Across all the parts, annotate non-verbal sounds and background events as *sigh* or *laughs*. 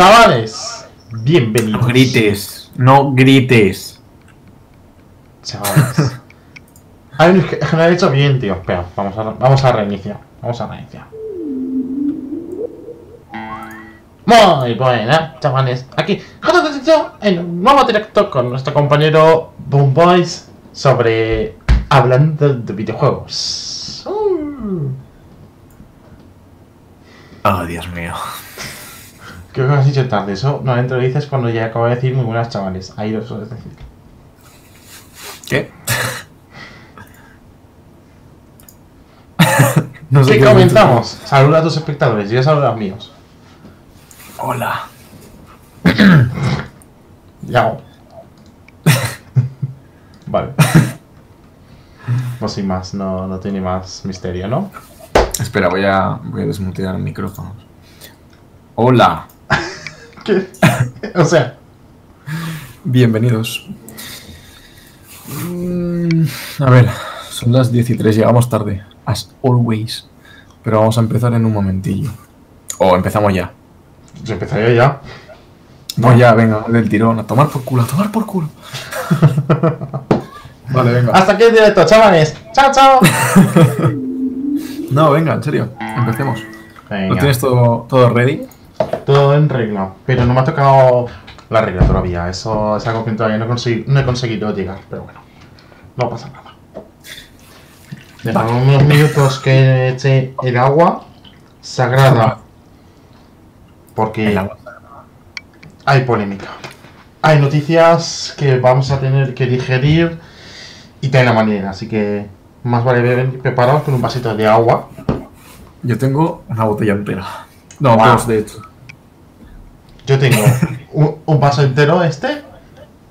Chavales, bienvenidos. No grites, no grites. Chavales. Lo he hecho bien, tío. Espera, vamos a, vamos a reiniciar. Vamos a reiniciar. Muy buena, chavales. Aquí, en un nuevo directo con nuestro compañero Boom Boys sobre hablando de videojuegos. Oh, Dios mío. Creo que lo has dicho tarde. Eso normalmente lo dices cuando ya acabo de decir muy buenas, chavales. Ahí lo sueles decir. ¿Qué? *laughs* no ¿Qué qué comenzamos? Saluda a tus espectadores, yo saludo a los míos. Hola. *coughs* Ya. *laughs* vale. Pues sin más, no, no tiene más misterio, ¿no? Espera, voy a, voy a desmutear el micrófono. Hola. *laughs* ¿Qué? o sea, Bienvenidos. Mm, A ver, son las 10 y 3, llegamos tarde. As always. Pero vamos a empezar en un momentillo. O empezamos ya. yo empezaría ya. No, ya, venga, del tirón. A tomar por culo, a tomar por culo. *laughs* vale, venga. Hasta aquí el directo, chavales. Chao, chao. *laughs* No, venga, en serio. Empecemos. ¿Lo tienes todo, todo ready? Todo en regla. Pero no me ha tocado la regla todavía. Eso es algo que todavía no, he conseguido llegar. Pero bueno, no pasa nada. Dejamos unos minutos que eche el agua sagrada. Porque hay polémica. Hay noticias que vamos a tener que digerir y de la manera. Así que más vale venir preparados con un vasito de agua. Yo tengo una botella entera. No, Wow. dos, de hecho. Yo tengo *laughs* un, un vaso entero este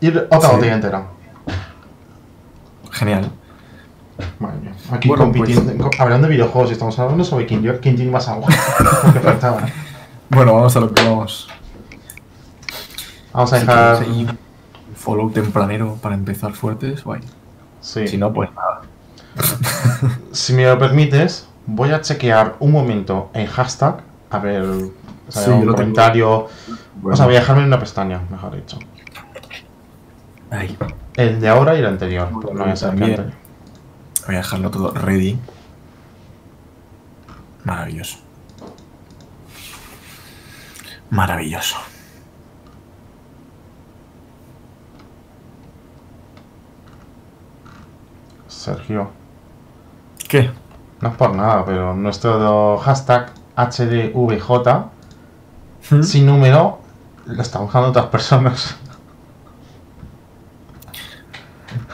y otra Sí. botella entera. Genial. Madre mía. Aquí Bueno, compitiendo, co- hablando de videojuegos, estamos hablando sobre quién, quién tiene más agua. Lo que faltaba. Bueno, vamos a lo que vamos. Vamos a dejar. un follow tempranero para empezar fuertes, guay. Sí. Si no, pues nada. Si me lo permites, voy a chequear un momento en hashtag. A ver. O sea, Sí, yo un comentario. Bueno, O sea, voy a dejarme en una pestaña, mejor dicho. ahí. El de ahora y el no anterior. Voy a dejarlo todo ready. Maravilloso. Maravilloso. Sergio. ¿Qué? No es por nada, pero nuestro hashtag HDVJ ¿Mm? sin número lo están usando otras personas.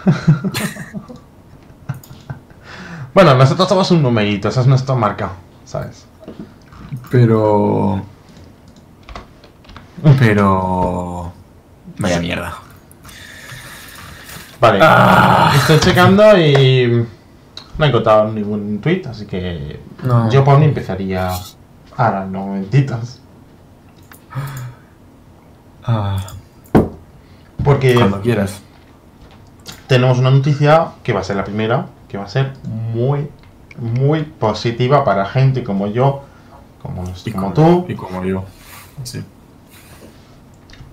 *laughs* bueno, nosotros somos un numerito, esa es nuestra marca, ¿sabes? Pero. Pero. Vaya mierda. Vale, Ah. estoy checando y no he encontrado ningún tweet, así que No. yo por mí empezaría ahora, unos momentitos. Ah, Porque cuando quieras. tenemos una noticia que va a ser la primera, que va a ser muy, muy positiva para gente como yo, como, nos- Y como como, tú, Y como yo. Sí.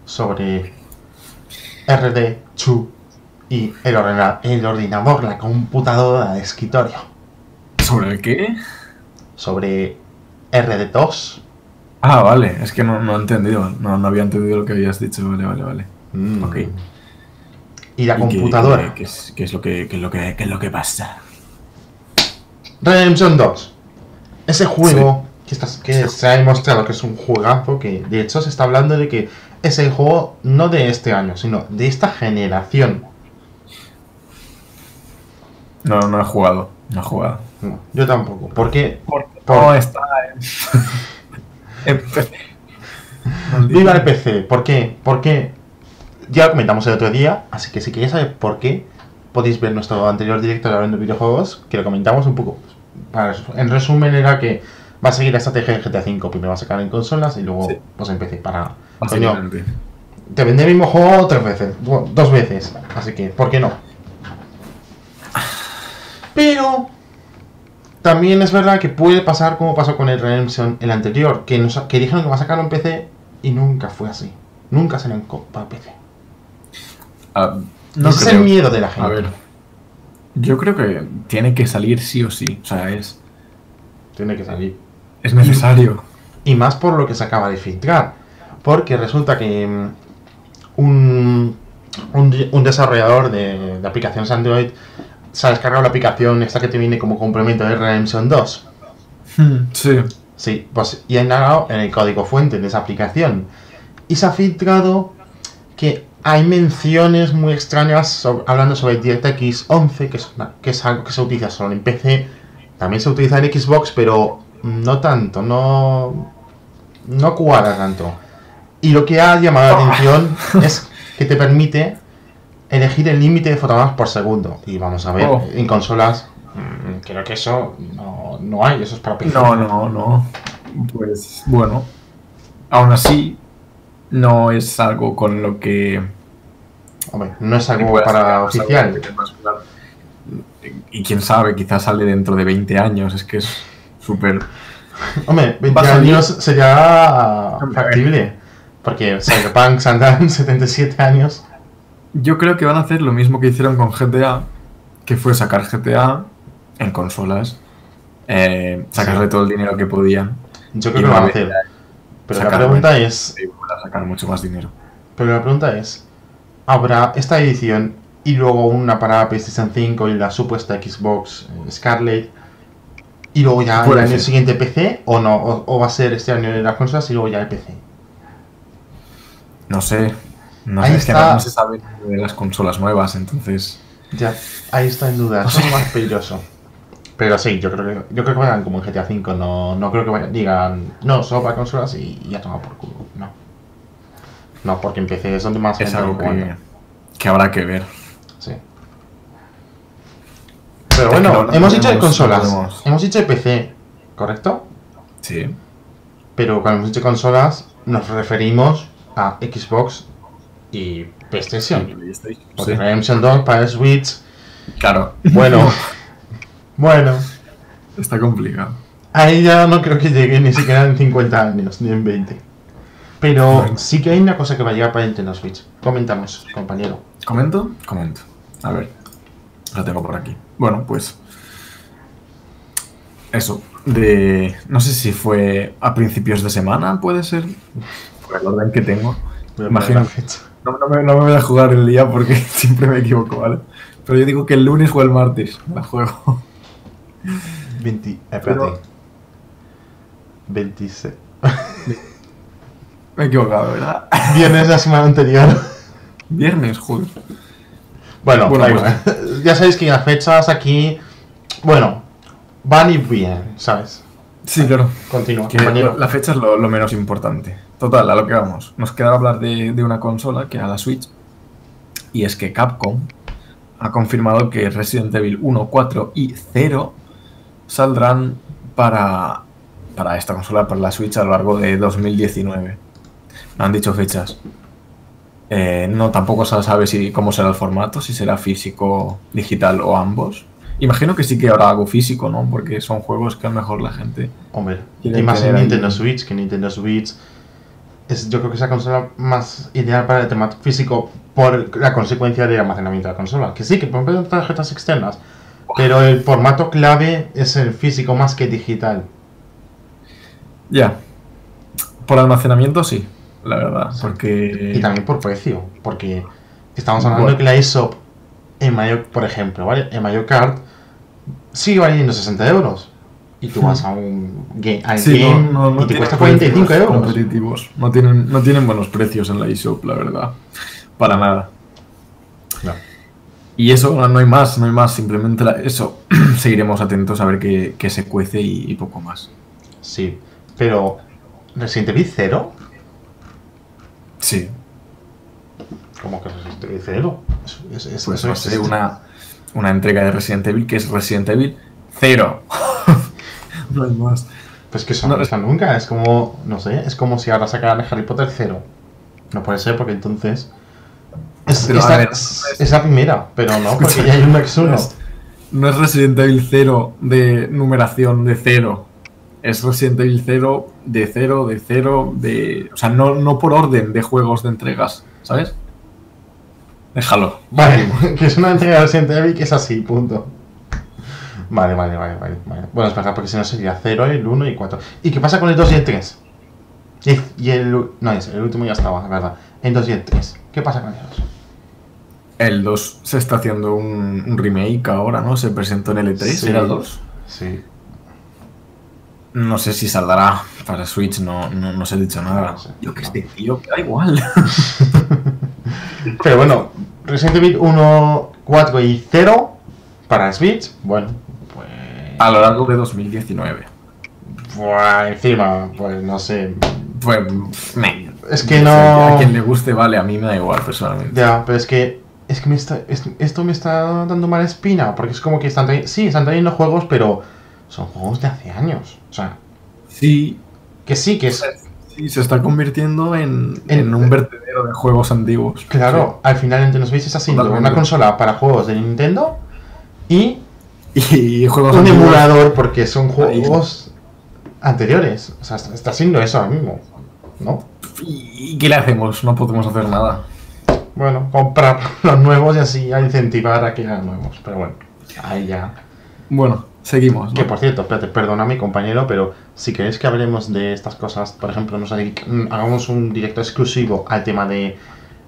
sobre RD2 y el, ordena- el ordenador, la computadora de escritorio. ¿Sobre el qué? Sobre RD2. Ah, vale. Es que no, no he entendido. No, no había entendido lo que habías dicho. Vale, vale, vale. mm, Ok. Y la ¿Y qué- computadora. ¿Qué, es, lo que, qué es lo que, qué es lo que pasa? Redemption 2. Ese juego que, estás- que se ha demostrado que es un juegazo, que de hecho se está hablando de que es el juego no de este año, sino de esta generación. No, no he jugado. No he jugado. No, yo tampoco. Porque Porque Por- no está en... *laughs* PC. viva el PC. ¿Por qué? Porque ya lo comentamos el otro día, así que si queréis saber por qué, podéis ver nuestro anterior directo de hablando de videojuegos, que lo comentamos un poco. En resumen era que va a seguir la estrategia de GTA V, primero va a sacar en consolas y luego Sí. pues en PC para... Coño, te vende el mismo juego tres veces, dos veces, así que, ¿por qué no? Pero también es verdad que puede pasar como pasó con el Redemption el anterior, que, nos, que dijeron que va a sacarlo en PC y nunca fue así. Nunca co- para PC. Ah, No es el miedo de la gente. A ver. Yo creo que tiene que salir sí o sí. O sea, es, Tiene que salir. es necesario. Y más por lo que se acaba de filtrar. Porque resulta que mm, un, un, un desarrollador de, de aplicaciones Android se ha descargado la aplicación esta que te viene como complemento de Redemption 2. Sí. Sí, pues y ha indagado en el código fuente de esa aplicación. Y se ha filtrado que hay menciones muy extrañas hablando sobre DirectX 11, que es, una- que es algo que se utiliza solo en PC. También se utiliza en Xbox, pero no tanto, no, no cuadra tanto. Y lo que ha llamado la atención es que te permite elegir el límite de fotogramas por segundo. Y vamos a ver, Oh. en consolas, mm, creo que eso no, no hay, eso es para PC. No, no, no. Pues bueno. Aún así, no es algo con lo que. Hombre, no es algo para sacar, algo oficial. Y quién sabe, quizás sale dentro de 20 años. Es que es súper. Hombre, 20 Va a salir- años sería factible. Porque Cyberpunk saldrán 77 años. Yo creo que van a hacer lo mismo que hicieron con GTA, que fue sacar GTA en consolas, eh, sacarle Sí. todo el dinero que podían Yo creo que lo van a hacer. Pero la pregunta en- es. sacar mucho más dinero. Pero la pregunta es. ¿Habrá esta edición y luego una para PlayStation 5 y la supuesta Xbox eh, Scarlet? Y luego ya el año ser. siguiente PC o no? O, o va a ser este año de las consolas y luego ya el PC? No sé, no, Ahí sé, es que está. no, se sabe de las consolas nuevas, entonces... Ya, ahí está en duda. *laughs* Eso es más peligroso. Pero sí, yo creo que yo creo que vayan como en GTA V. No, no creo que vayan, digan, no, solo para consolas y, y ya toma por culo. No. No, porque en PC es donde más Es algo que, que habrá que ver. Sí. Pero bueno, que no- no hemos dicho de consolas. Hemos dicho de PC, ¿correcto? Sí. Pero cuando hemos dicho consolas, nos referimos a Xbox y PlayStation. Porque Sí. Redemption 2 para Switch. Claro. Bueno. *laughs* bueno. Está complicado. Ahí ya no creo que llegue ni siquiera en 50 años, ni en 20. Pero Bueno. sí que hay una cosa que va a llegar para Nintendo Switch. Comentamos, compañero. ¿Comento? Comento. A ver. Lo tengo por aquí. Bueno, pues. Eso. De. No sé si fue a principios de semana, puede ser. Por el orden que tengo. Imagino. la fecha. No, no me, no me voy a jugar el día porque *laughs* siempre me equivoco, ¿vale? Pero yo digo que el lunes o el martes la juego. 20, eh, espérate. Pero- 26. Me he equivocado, ¿verdad? Viernes de la semana anterior. Viernes, joder. Bueno, Bueno, pues- *laughs* ya sabéis que las fechas aquí, bueno, van y bien, ¿sabes? Sí, claro. Continúa, Que compañero. la fecha es lo, lo menos importante. Total, a lo que vamos. Nos queda hablar de, de una consola, que era la Switch. Y es que Capcom ha confirmado que Resident Evil 1, 4 y 0 saldrán para, para esta consola, para la Switch, a lo largo de 2019. No han dicho fechas. Eh, no, tampoco se sabe si, cómo será el formato, si será físico, digital o ambos. Imagino que sí que habrá algo físico, ¿no? Porque son juegos que a lo mejor la gente Hombre, y más en ahí- Nintendo Switch, que Nintendo Switch es yo creo que es la consola más ideal para el tema físico por la consecuencia del almacenamiento de la consola. Que sí, que pueden tarjetas externas, pero el formato clave es el físico más que digital. Ya. Por almacenamiento sí, la verdad. Porque. Y también por precio, porque estamos hablando Bueno. que la eShop en Mario, por ejemplo, ¿vale? En Mario Kart sigue valiendo 60 euros. Y tú vas a un game, Sí, game no, no, no y te cuesta 45 precios euros. competitivos. No tienen, no tienen buenos precios en la eShop, la verdad. Para nada. Y eso, no hay más, no hay más. Simplemente la- eso. *clears throat* Seguiremos atentos a ver qué, qué se cuece y, y poco más. Sí, pero Resident Evil 0, Sí, como que Resident Evil 0, es, es, es- pues eso no es- sé, una, una entrega de Resident Evil que es Resident Evil 0. *laughs* no hay más. Pues que eso no, no pasa nunca, es como, no sé, es como si ahora sacaran Harry Potter 0. No puede ser porque entonces... Es, Pero, es a la, ver, es- es la primera, pero no, porque Escucha, ya hay un Max 1. *laughs* no es- No es Resident Evil 0 de numeración de 0. es Resident Evil 0 de 0, de 0, de... O sea, no, no por orden de juegos de entregas, ¿sabes? Déjalo. Vale, *laughs* que es una entrega de Resident Evil que es así, punto. Vale, vale, vale, vale. vale. Bueno, es verdad, porque si no sería 0, el 1 y 4. ¿Y qué pasa con el 2 y el 3? Y, el... No, es, el último ya estaba, es verdad. El 2 y el 3. ¿Qué pasa con ellos? El 2 se está haciendo un, un remake ahora, ¿no? Se presentó en el E3, Sí. ¿era el 2? Sí. No sé si saldrá para Switch, no, no, no se ha dicho nada. No sé. Yo que sé, tío, que da igual. *laughs* Pero bueno, Resident Evil 1, 4 y 0 para Switch, bueno. A lo largo de 2019. Buah, encima, pues no sé. Pues, me. Es que No sé. A quien le guste, vale, a mí me da igual, personalmente. Ya, pero es que... Es que me está, es- esto me está dando mala espina, porque es como que están trayendo... Sí, están trayendo juegos, pero son juegos de hace años. O sea, Sí, que sí, que es... sí, se está convirtiendo en, En- en un vertedero de juegos antiguos. Claro, al final Nintendo Switch haciendo Totalmente. una consola para juegos de Nintendo y *laughs* Y, juegos un emulador porque son juegos anteriores. O sea, está, haciendo eso ahora mismo, ¿no? ¿Y qué le hacemos? No podemos hacer nada. Bueno, comprar *laughs* los nuevos y así a incentivar a que hagan nuevos. Pero bueno, ahí ya. Bueno, seguimos. ¿no? Que por cierto, espérate, perdona mi compañero, pero si queréis que hablemos de estas cosas, por ejemplo, nos mm, hagamos un directo exclusivo al tema de,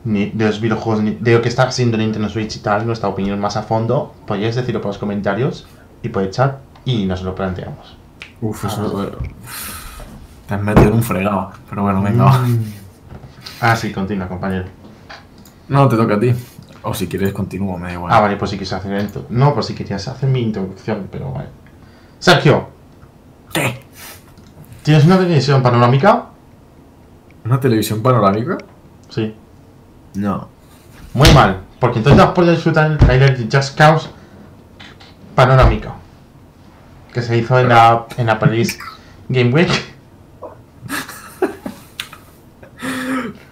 ni- de los videojuegos, ni- de lo que está haciendo Nintendo Switch y tal, nuestra opinión más a fondo, podéis decirlo por los comentarios y por el chat y nos lo planteamos. Uf, eso. eh, Te has metido en un fregado. Pero bueno, venga. Mm. Ah, sí, continúa, compañero. No, te toca a ti. O si quieres, continúo, me da igual. Ah, vale, pues si quieres hacer esto. No, pues si querías hacer mi introducción, pero vale. Sergio, ¿Qué? ¿tienes una televisión panorámica? ¿Una televisión panorámica? Sí. No. Muy mal, porque entonces podido disfrutar el trailer de Just Cause panorámica. Que se hizo en la, en la Paris Game Week. *laughs*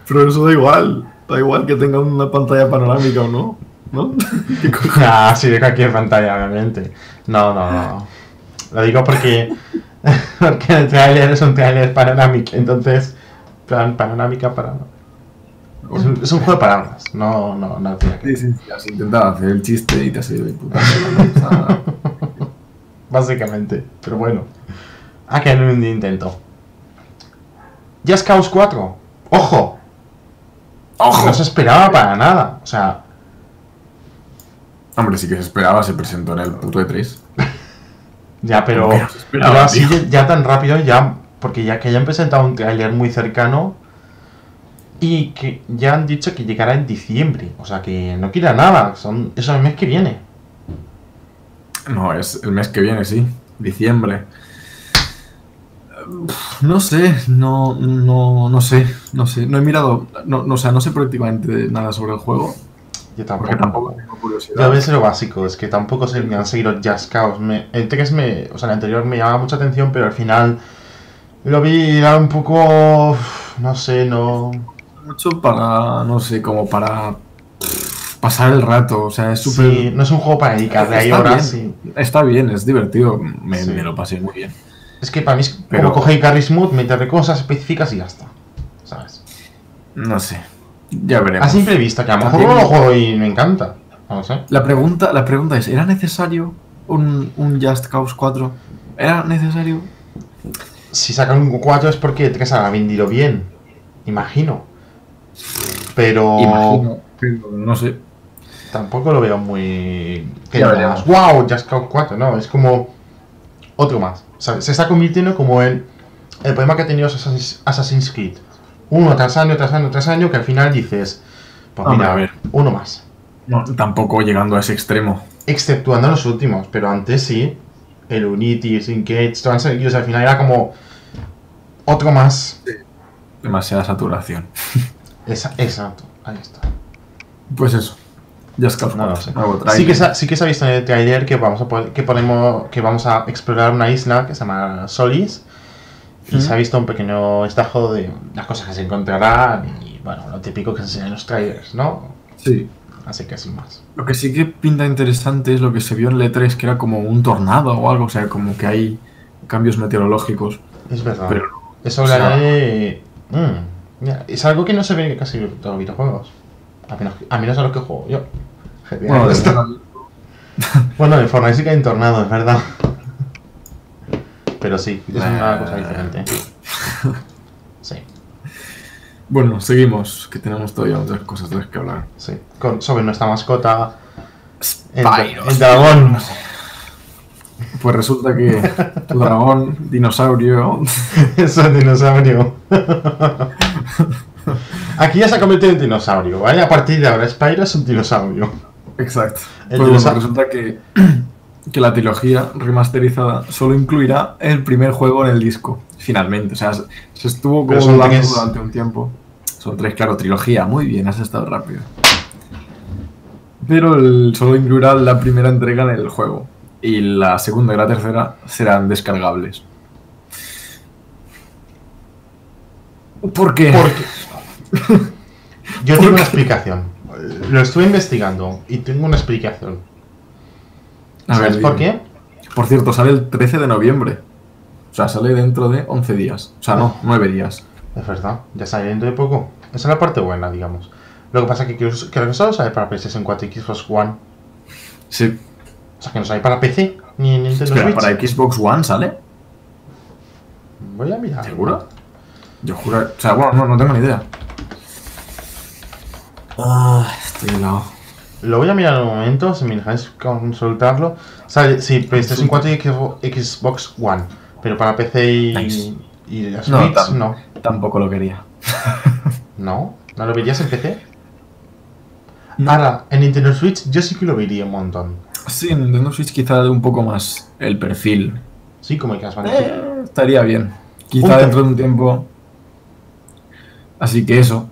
Pero eso da igual. Da igual que tenga una pantalla panorámica o no. ¿No? *laughs* ¿Qué co- Ah, sí, de cualquier pantalla, obviamente. No, no, no. Lo digo porque, *laughs* porque el trailer es un trailer panorámico, entonces, plan, panorámica para... Es un, es un juego de palabras, no, no, no tiene que Sí, sí, sí, has intentado hacer el chiste y te has ido de puta *laughs* Básicamente, pero bueno. Ah, que no un intento. Just Cause 4. ¡Ojo! ¡Ojo! No se esperaba para nada. O sea, Hombre, sí que se esperaba, se presentó en el puto E E3. *laughs* ya, pero. ¿Cómo que no se esperaba, pero así ya, ya tan rápido, ya. Porque ya que hayan presentado un trailer muy cercano. Y que ya han dicho que llegará en diciembre. O sea que no queda nada. Son, eso es el mes que viene. No, es el mes que viene, sí. Diciembre. No sé, no, no, no sé, no sé. No he mirado, no, no, o sea, no sé prácticamente nada sobre el juego. Yo Porque tampoco. tampoco tengo curiosidad. ves lo básico, es que tampoco me han seguido Just Cause. Me, el 3 me, o sea, el anterior me llamaba mucha atención, pero al final lo vi era un poco, no sé, no. Mucho para, no sé, como para pasar el rato. O sea, es súper. Sí, no es un juego para dedicarle ahí horas. bien. y- Está bien, es divertido. Me, Sí. me lo pasé muy bien. Es que para mí es Pero- como coger Gary Smooth, meterle cosas específicas y ya está. ¿Sabes? No sé. Ya veremos. A simple vista, que a lo mejor no lo juego y me encanta. No sé. La pregunta, la pregunta es, ¿era necesario un, un Just Cause 4? ¿Era necesario? Si sacan un 4 es porque el 3 ha vendido bien. Imagino. Pero. Imagino, pero no sé. Tampoco lo veo muy. Ya veremos. wow, Just Cause 4, no, es como. Otro más. ¿sabes? Se está convirtiendo como en. El problema que ha tenido Assassin's Creed. Uno tras año, tras año, tras año, que al final dices. Pues Hombre, mira, a ver. uno más. No, tampoco llegando a ese extremo. Exceptuando los últimos, pero antes sí. El Unity, Syncage, todos han seguido. Al final era como. Otro más. Demasiada saturación. *laughs* Esa- exacto, ahí está. Pues eso. Just Cause No 4. lo sé. nuevo Sí que, sí que se ha visto en el trailer que vamos a poder- que ponemos que vamos a explorar una isla que se llama Solis y se ha visto un pequeño estajo de las cosas que se encontrarán y bueno lo típico que se enseña en los trailers, ¿no? Sí. Así que sin más. Lo que sí que pinta interesante es lo que se vio en el E3, que era como un tornado o algo. O sea, como que hay cambios meteorológicos. Es verdad. Pero, Eso le sea- Mm, mira, es algo que no se ve en casi todos los videojuegos. A menos, a menos a lo que juego yo. Bueno, *laughs* Bueno, en Fortnite sí que hay tornado, es verdad. Pero sí, es una cosa diferente. Sí, bueno, seguimos, que tenemos todavía muchas cosas de las que hablar. sí. Con, sobre nuestra mascota, el, dragón. Pues resulta que dragón, dinosaurio, *laughs* Es un dinosaurio. *laughs* *laughs* Aquí ya se ha convertido en dinosaurio, ¿vale? A partir de ahora, Spyro es un dinosaurio. Exacto. El Pues bueno, resulta que, que la trilogía remasterizada solo incluirá el primer juego en el disco, finalmente. O sea, se, se estuvo como dudando tres. durante un tiempo. Son tres, claro, trilogía. Muy bien, has estado rápido. Pero el, solo incluirá la primera entrega en el juego. Y la segunda y la tercera serán descargables. ¿Por qué? Porque. Yo tengo una explicación. Lo estuve investigando y tengo una explicación. A ver, ¿Sabes por dime. qué? Por cierto, sale el 13 de noviembre. O sea, sale dentro de 11 días. O sea, no, 9 días. Es verdad, ya sale dentro de poco. Esa es la parte buena, digamos. Lo que pasa es que creo que solo sale para PlayStation 4 y Xbox One. Sí. O sea, que no sale para PC ni en Nintendo Espera, Switch. ¿para Xbox One sale? Voy a mirar. ¿Seguro? Yo juro... O sea, bueno, no, no tengo ni idea. Ah, estoy helado. Lo voy a mirar en un momento, si me dejáis consultarlo. Sale, sí, PlayStation 4 y Xbox- One. Pero para PC y, Nice. y la No, Switch, tam- no. Tampoco lo quería. *laughs* No. ¿No lo verías en PC? Ahora, en Nintendo Switch yo sí que lo vería un montón. Sí, en Nintendo Switch quizá de un poco más el perfil. Sí, como el Crash Bandicoot. Eh, estaría bien. Quizá Punto. dentro de un tiempo. Así que eso.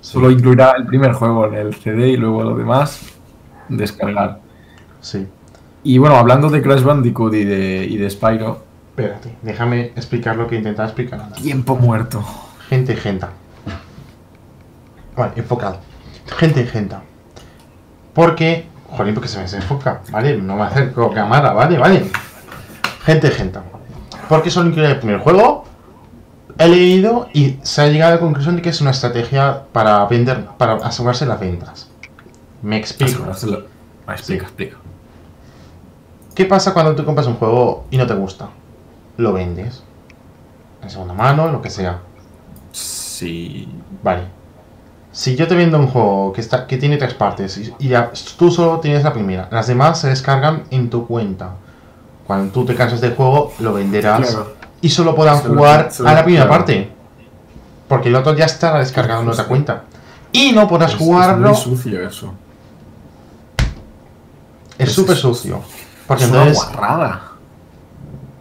Solo incluirá el primer juego en el CD y luego lo demás descargar. Sí. Y bueno, hablando de Crash Bandicoot y de, y de Spyro, Espérate, déjame explicar lo que intentaba explicar antes. tiempo muerto. Gente y gente. Vale, enfocado. Gente y gente. Porque. Jolín, porque se me desenfoca, ¿vale? No me acerco cámara, ¿vale? ¿Vale? Gente y gente. Porque solo incluye el primer juego. He leído y se ha llegado a la conclusión de que es una estrategia para vender, para asegurarse las ventas. Me explico. Asegurárselo. Ah, explica, explica. ¿Qué pasa cuando tú compras un juego y no te gusta? Lo vendes. En segunda mano, lo que sea. Sí. Vale. Si yo te vendo un juego que, está, que tiene tres partes y, y ya- tú solo tienes la primera, las demás se descargan en tu cuenta. Cuando tú te cansas del juego, lo venderás Claro. Y solo podrán Solo- jugar a la primera claro. parte. Porque el otro ya está descargado en otra cuenta. Y no podrás Es- jugarlo. Es muy sucio eso. Es es- súper sucio. Porque es una entonces. guarrada.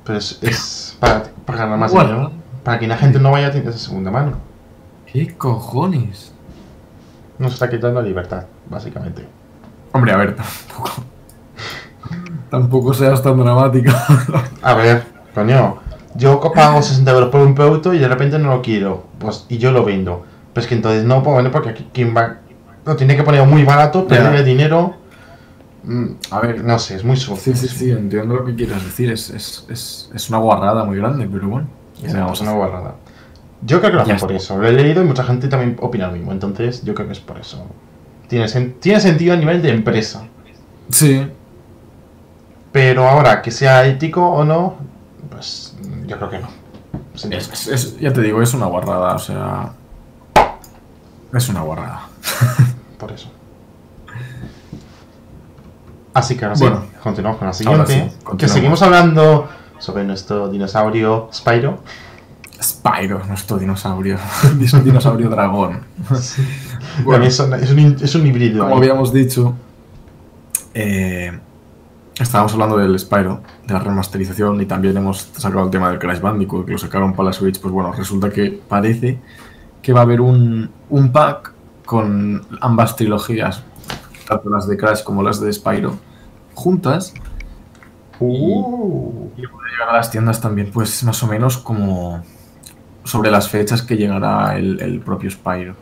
Pero es, es para, para ganar más Bueno. dinero. Para que la gente no vaya a tiendas de segunda mano. ¿Qué cojones? Nos está quitando libertad, básicamente. Hombre, a ver, tampoco. *laughs* tampoco seas tan dramático. A ver, coño, yo pago 60 euros por un producto y de repente no lo quiero, pues y yo lo vendo. Pero es que entonces no puedo vender porque quien va lo tiene que poner muy barato, perder el dinero. Mm, A ver, No sé, es muy sucio. Sí, sí, sí, entiendo lo que quieres decir. Es, es, es, es una guarrada muy grande, pero bueno. ¿qué Es una guarrada. Yo creo que lo hacen por eso. Lo he leído y mucha gente también opina lo mismo. Entonces, yo creo que es por eso. Tiene, sen- tiene sentido a nivel de empresa. Sí, Pero ahora, que sea ético o no, pues yo creo que no. Sí, es, es- es- ya te digo, es una guarrada, o sea. Es una guarrada. *laughs* Por eso. Así que ahora sí, Bueno. continuamos con la siguiente. sí, que seguimos hablando sobre nuestro dinosaurio Spyro. Spyro, nuestro dinosaurio. *laughs* Es un dinosaurio dragón. Bueno, es, un, es híbrido. Como ahí. habíamos dicho, eh, estábamos hablando del Spyro, de la remasterización, y también hemos sacado el tema del Crash Bandicoot, que lo sacaron para la Switch. Pues bueno, resulta que parece que va a haber un, un pack con ambas trilogías, tanto las de Crash como las de Spyro, juntas, Uh, y van a llegar a las tiendas también, pues más o menos como sobre las fechas que llegará el, el propio Spyro.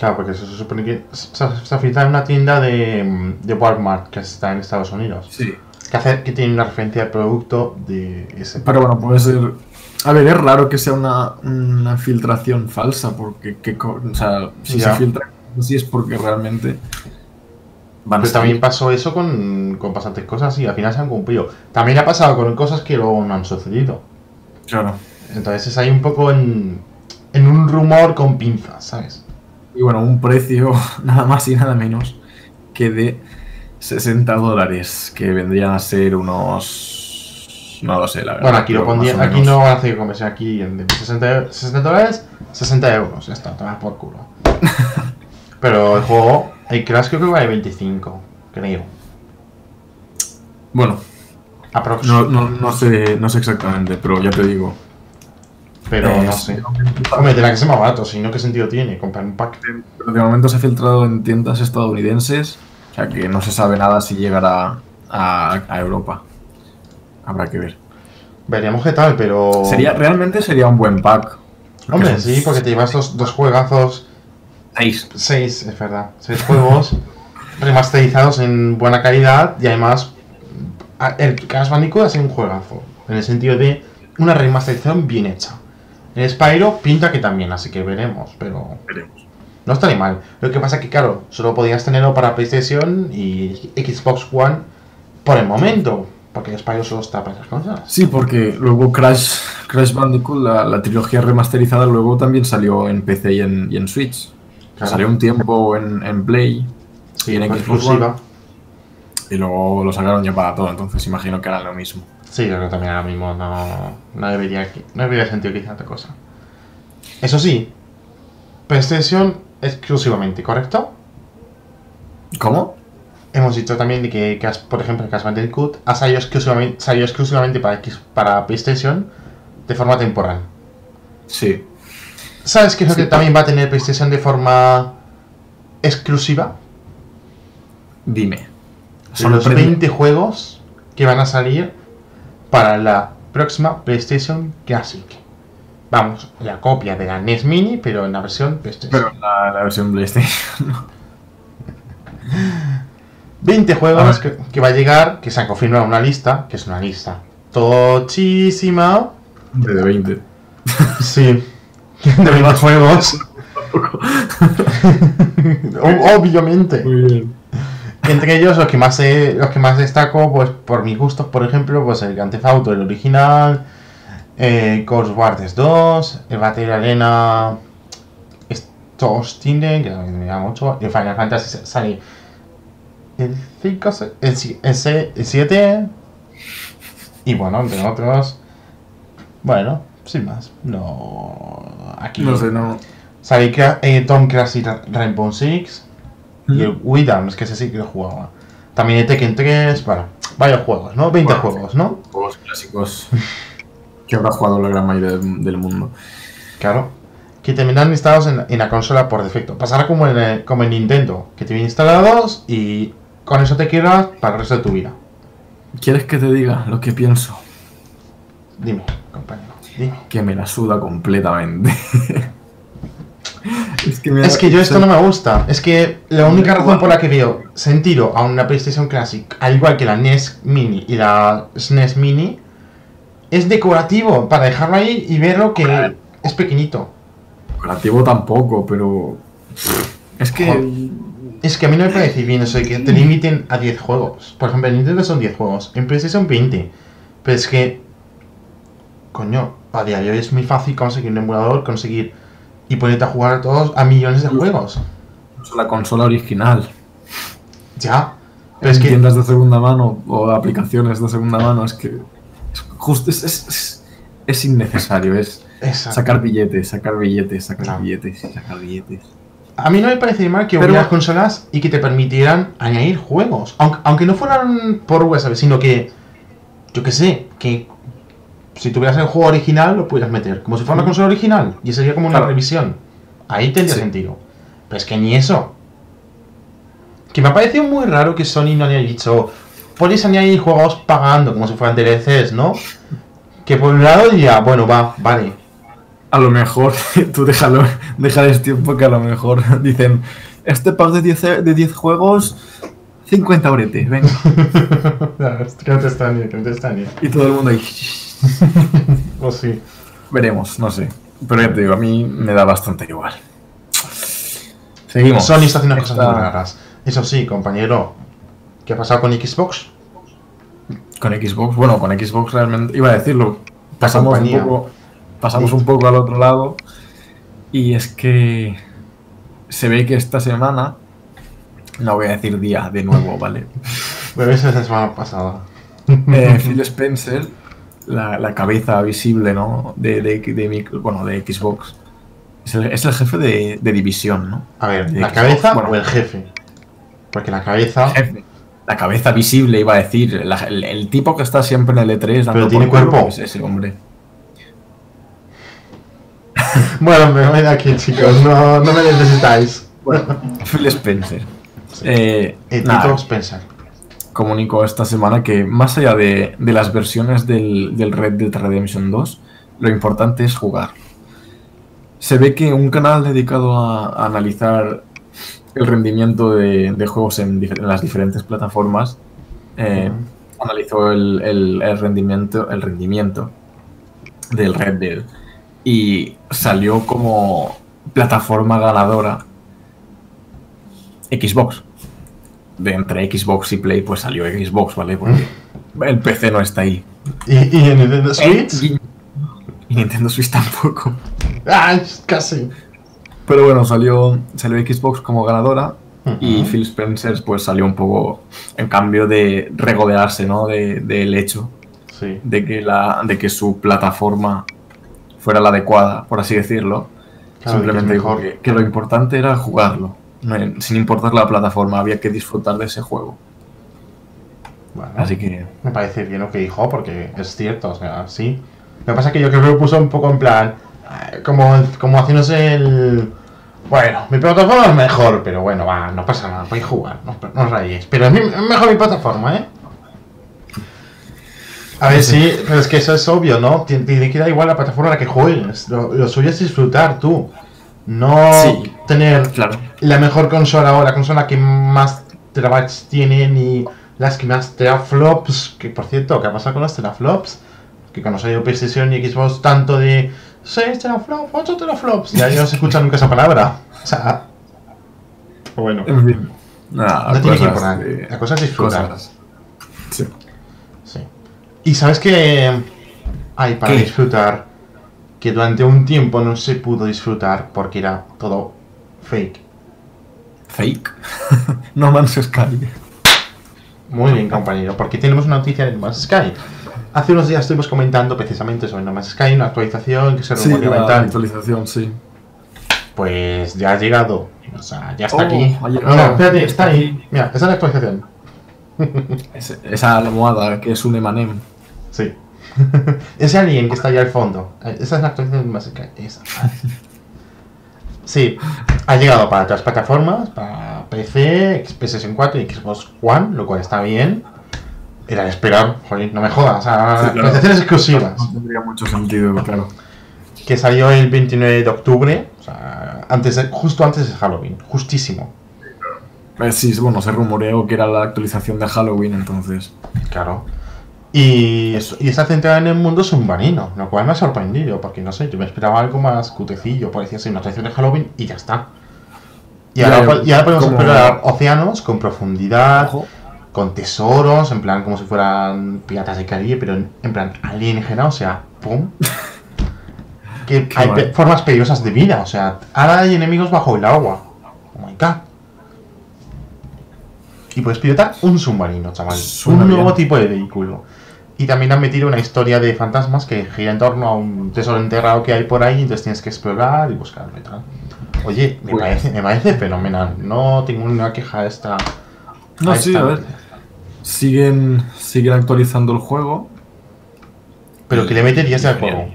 Claro, porque eso se supone que se, se filtra en una tienda de, de Walmart que está en Estados Unidos. Sí. que hacer que tiene una referencia al producto de ese. Pero bueno, puede ser. A ver, es raro que sea una, una filtración falsa, porque que, o sea, si Ya. se filtra así es porque realmente van a Pero también pasó eso con, con bastantes cosas y al final se han cumplido. También ha pasado con cosas que luego no han sucedido. Claro. Entonces es ahí un poco en, en un rumor con pinzas, ¿sabes? Y bueno, un precio *laughs* nada más y nada menos que de 60 dólares, que vendrían a ser unos. No lo sé, la verdad. Bueno, aquí lo pondría, aquí no van a hacer conversión, aquí en de 60, 60 dólares, 60 euros, ya está, toma por culo. *laughs* Pero el juego, el Crash creo que vale 25, creo. Bueno, no, no, no, sé, no sé exactamente, pero ya te digo. Pero eh, no sé. Hombre, tendrá que ser más barato, si no, ¿qué sentido tiene comprar un pack? Pero de momento se ha filtrado en tiendas estadounidenses, o sea que no se sabe nada si llegará a, a Europa. Habrá que ver. Veríamos qué tal, pero... Sería, realmente sería un buen pack. Hombre, son sí, porque te llevas dos, dos juegazos, seis. seis, es verdad, seis juegos *laughs* remasterizados en buena calidad y además el Crash Bandicoot ha sido un juegazo, en el sentido de una remasterización bien hecha. El Spyro pinta que también, así que veremos, pero Veremos. no estaría mal. Lo que pasa es que, claro, solo podías tenerlo para PlayStation y Xbox One por el momento, porque el Spyro solo está para esas cosas. Sí, porque luego Crash, Crash Bandicoot, la, la trilogía remasterizada, luego también salió en PC y en, y en Switch. Claro. Salió un tiempo en, en Play Sí, y en Xbox exclusiva. One, y luego lo sacaron ya para todo, entonces imagino que harán lo mismo. Sí, creo que también ahora mismo no, no debería no debería que hiciera otra cosa. Eso sí, PlayStation exclusivamente, ¿correcto? ¿Cómo? Hemos dicho también de que, Crash- por ejemplo, el Crash Bandicoot ha salido exclusivamente, salió exclusivamente para, X- para PlayStation de forma temporal. Sí. ¿Sabes qué es lo Sí. que también va a tener PlayStation de forma exclusiva? Dime. Los Sorprende- 20 juegos que van a salir para la próxima PlayStation Classic. Vamos, la copia de la NES Mini, pero en la versión PlayStation. Pero la, la versión PlayStation. 20 *laughs* A juegos que, que va a llegar, que se han confirmado una lista, que es una lista tochísima. de 20. Sí, *laughs* de 20 *laughs* juegos. Obviamente. Muy bien. Entre ellos los que más he- los que más destaco, pues por mis gustos, por ejemplo, pues el Grand Theft Auto, el original, eh, Ghost Wars 2, el Battle Arena Stostinen, que también me llama mucho, el Final Fantasy sale el 5, el, el, el 7 y bueno, entre otros, bueno, sin más, no, aquí No sé, no. sale eh, Tom Clancy Ra- Rainbow Six, y el Widams, que ese sí que lo jugaba. También el Tekken 3, bueno, varios juegos, ¿no? 20 Bueno, juegos, ¿no? Juegos clásicos que habrá jugado la gran mayoría del, del mundo. Claro. Que te vendrán instalados en, en la consola por defecto. Pasará como en, el- como en Nintendo, que te vienen instalados y con eso te quedas para el resto de tu vida. ¿Quieres que te diga lo que pienso? Dime, compañero, dime. Que me la suda completamente. *laughs* es que, me Es da- que yo esto no me gusta. Es que la única razón por la que veo sentido a una PlayStation Classic, al igual que la NES Mini y la SNES Mini, es decorativo, para dejarlo ahí y verlo que Claro. es pequeñito. Decorativo tampoco, pero. Es que. Joder. Es que a mí no me parece bien eso de que te limiten a 10 juegos. Por ejemplo, en Nintendo son 10 juegos, en PlayStation 20. Pero es que. Coño, a día de hoy es muy fácil conseguir un emulador, conseguir. Y ponerte a jugar a todos a millones de juegos. la consola original. Ya. Pero es que. tiendas de segunda mano o aplicaciones de segunda mano, es que. Es, justo, es, es, es- es innecesario, es Exacto. sacar billetes, sacar billetes, sacar billetes y sacar billetes. A mí no me parece mal que hubieran consolas y que te permitieran añadir juegos. Aunque, aunque no fueran por USB, sino que. Yo que sé, que. Si tuvieras el juego original, lo pudieras meter. Como si fuera una consola original. Y sería como una Claro. revisión. Ahí tendría Sí. sentido. Pero es que ni eso. Que me ha parecido muy raro que Sony no haya dicho. Podéis añadir juegos pagando, como si fueran DLCs, ¿no? Que por un lado diría, bueno, va, vale. A lo mejor, *laughs* tú déjalo, déjales tiempo que a lo mejor *laughs* dicen, este pack de 10, e- de 10 juegos, 50 bretes, venga. *laughs* que no te extrañe, que no te. Y todo el mundo ahí. *laughs* O sí. Veremos, no sé. Pero ya te digo, a mí me da bastante igual. Seguimos. Sony está haciendo cosas muy raras. Eso sí, compañero. ¿Qué ha pasado con Xbox? Con Xbox, bueno, con Xbox realmente, iba a decirlo, pasamos un poco, pasamos Sí. un poco al otro lado y es que se ve que esta semana, no voy a decir día de nuevo, ¿vale? *laughs* Pero esa es la semana pasada. Eh, Phil Spencer, la, la cabeza visible, ¿no? De, de, bueno, de Xbox, es el, es el jefe de, de división, ¿no? A ver, ¿la Xbox, cabeza bueno. o el jefe? Porque la cabeza. Jefe. La cabeza visible, iba a decir, la- el, el tipo que está siempre en el E3 dando Pero tiene cuerpo. pues ese hombre. *laughs* Bueno, me voy de aquí, chicos. No, no me necesitáis. Bueno, *laughs* Phil Spencer. Eh, Eh, nada, Spencer. Comunicó esta semana que más allá de, de las versiones del, del Red Dead Redemption 2, lo importante es jugar. Se ve que un canal dedicado a, a analizar el rendimiento de, de juegos en, las diferentes plataformas eh, analizó el, el- el rendimiento, el rendimiento del Red Dead y salió como plataforma ganadora Xbox. De entre Xbox y Play, pues salió Xbox, ¿vale? Porque el PC no está ahí. ¿Y, y en Nintendo Switch? Y, y Nintendo Switch tampoco. ¡Ay! Casi. Pero bueno, salió, salió Xbox como ganadora y. Phil Spencer pues salió un poco en cambio de regodearse, ¿no? De- Del hecho Sí. de que, la, de que su plataforma fuera la adecuada, por así decirlo. Claro, Simplemente que mejor. que, que lo importante era jugarlo, sin importar la plataforma, había que disfrutar de ese juego. Bueno, Así que me parece bien lo que dijo, porque es cierto, o sea, sí. Lo que pasa es que yo creo que lo puso un poco en plan. eh, Como, como haciéndose el. Bueno, mi plataforma es mejor, pero bueno, va, no pasa nada, podéis jugar, no, no os rayéis. Pero es, mi- es mejor mi plataforma, ¿eh? A ver, sí, pero es que eso es obvio, ¿no? Tien- Tiene que dar igual la plataforma a la que juegues. Lo, lo suyo es disfrutar tú. No Sí. tener claro, la mejor consola o la consola que más terabytes tiene ni las que más teraflops. Que por cierto, ¿qué ha pasado con los teraflops? Que cuando salió PlayStation y Xbox, tanto de 6 teraflops, 8 teraflops. Ya no se escucha nunca esa palabra. O sea. pero Bueno, en fin. Nada, no tiene que cosas importar. La cosa es disfrutar. cosas. Sí. Sí. Y sabes que hay para ¿Qué? disfrutar que durante un tiempo no se pudo disfrutar porque era todo fake. Fake. *laughs* no Man's Sky. Muy bien, compañero, porque tenemos una noticia de No Man's Sky. Hace unos días estuvimos comentando precisamente sobre No Man's Sky, una actualización que se Sí, rumoreaba la actualización, sí. Pues ya ha llegado. O sea, ya está Oh, aquí. No, no, espérate, está ahí. Mira, esa es la actualización. Ese- esa almohada que es un Emanem. Sí. *laughs* Ese alien que está allá al fondo. Eh, Esa es la actualización Sky. Esa. *laughs* Sí, ha llegado para otras plataformas, para PC, PlayStation 4 y Xbox One, lo cual está bien. Era de esperar, joder, no me jodas. O sea, Sí, claro. actualizaciones exclusivas. No tendría mucho sentido, claro. que salió el 29 de octubre, o sea, antes de- justo antes de Halloween, justísimo. Eh, Sí, bueno, se rumoreó que era la actualización de Halloween, entonces. Claro. Y, está centrada en el mundo submarino, lo cual me ha sorprendido, porque no sé, yo me esperaba algo más cutecillo, parecía ser una tradición de Halloween y ya está. Y ahora, po- y ahora podemos como- explorar océanos con profundidad, Ojo. con tesoros, en plan como si fueran piratas del Caribe, pero en, en plan alienígena, o sea, ¡pum! *laughs* que Qué hay formas peligrosas de vida, o sea, ahora hay enemigos bajo el agua. Oh my god. Y puedes pilotar un submarino, chaval. Suena un nuevo bien. tipo de vehículo. Y también han metido una historia de fantasmas que gira en torno a un tesoro enterrado que hay por ahí, entonces tienes que explorar y buscarlo y tal. Oye, me Pues- parece, me parece fenomenal. No tengo una queja a esta. No, a sí, esta a ver. Siguen, siguen actualizando el juego. Pero que le meterías al juego.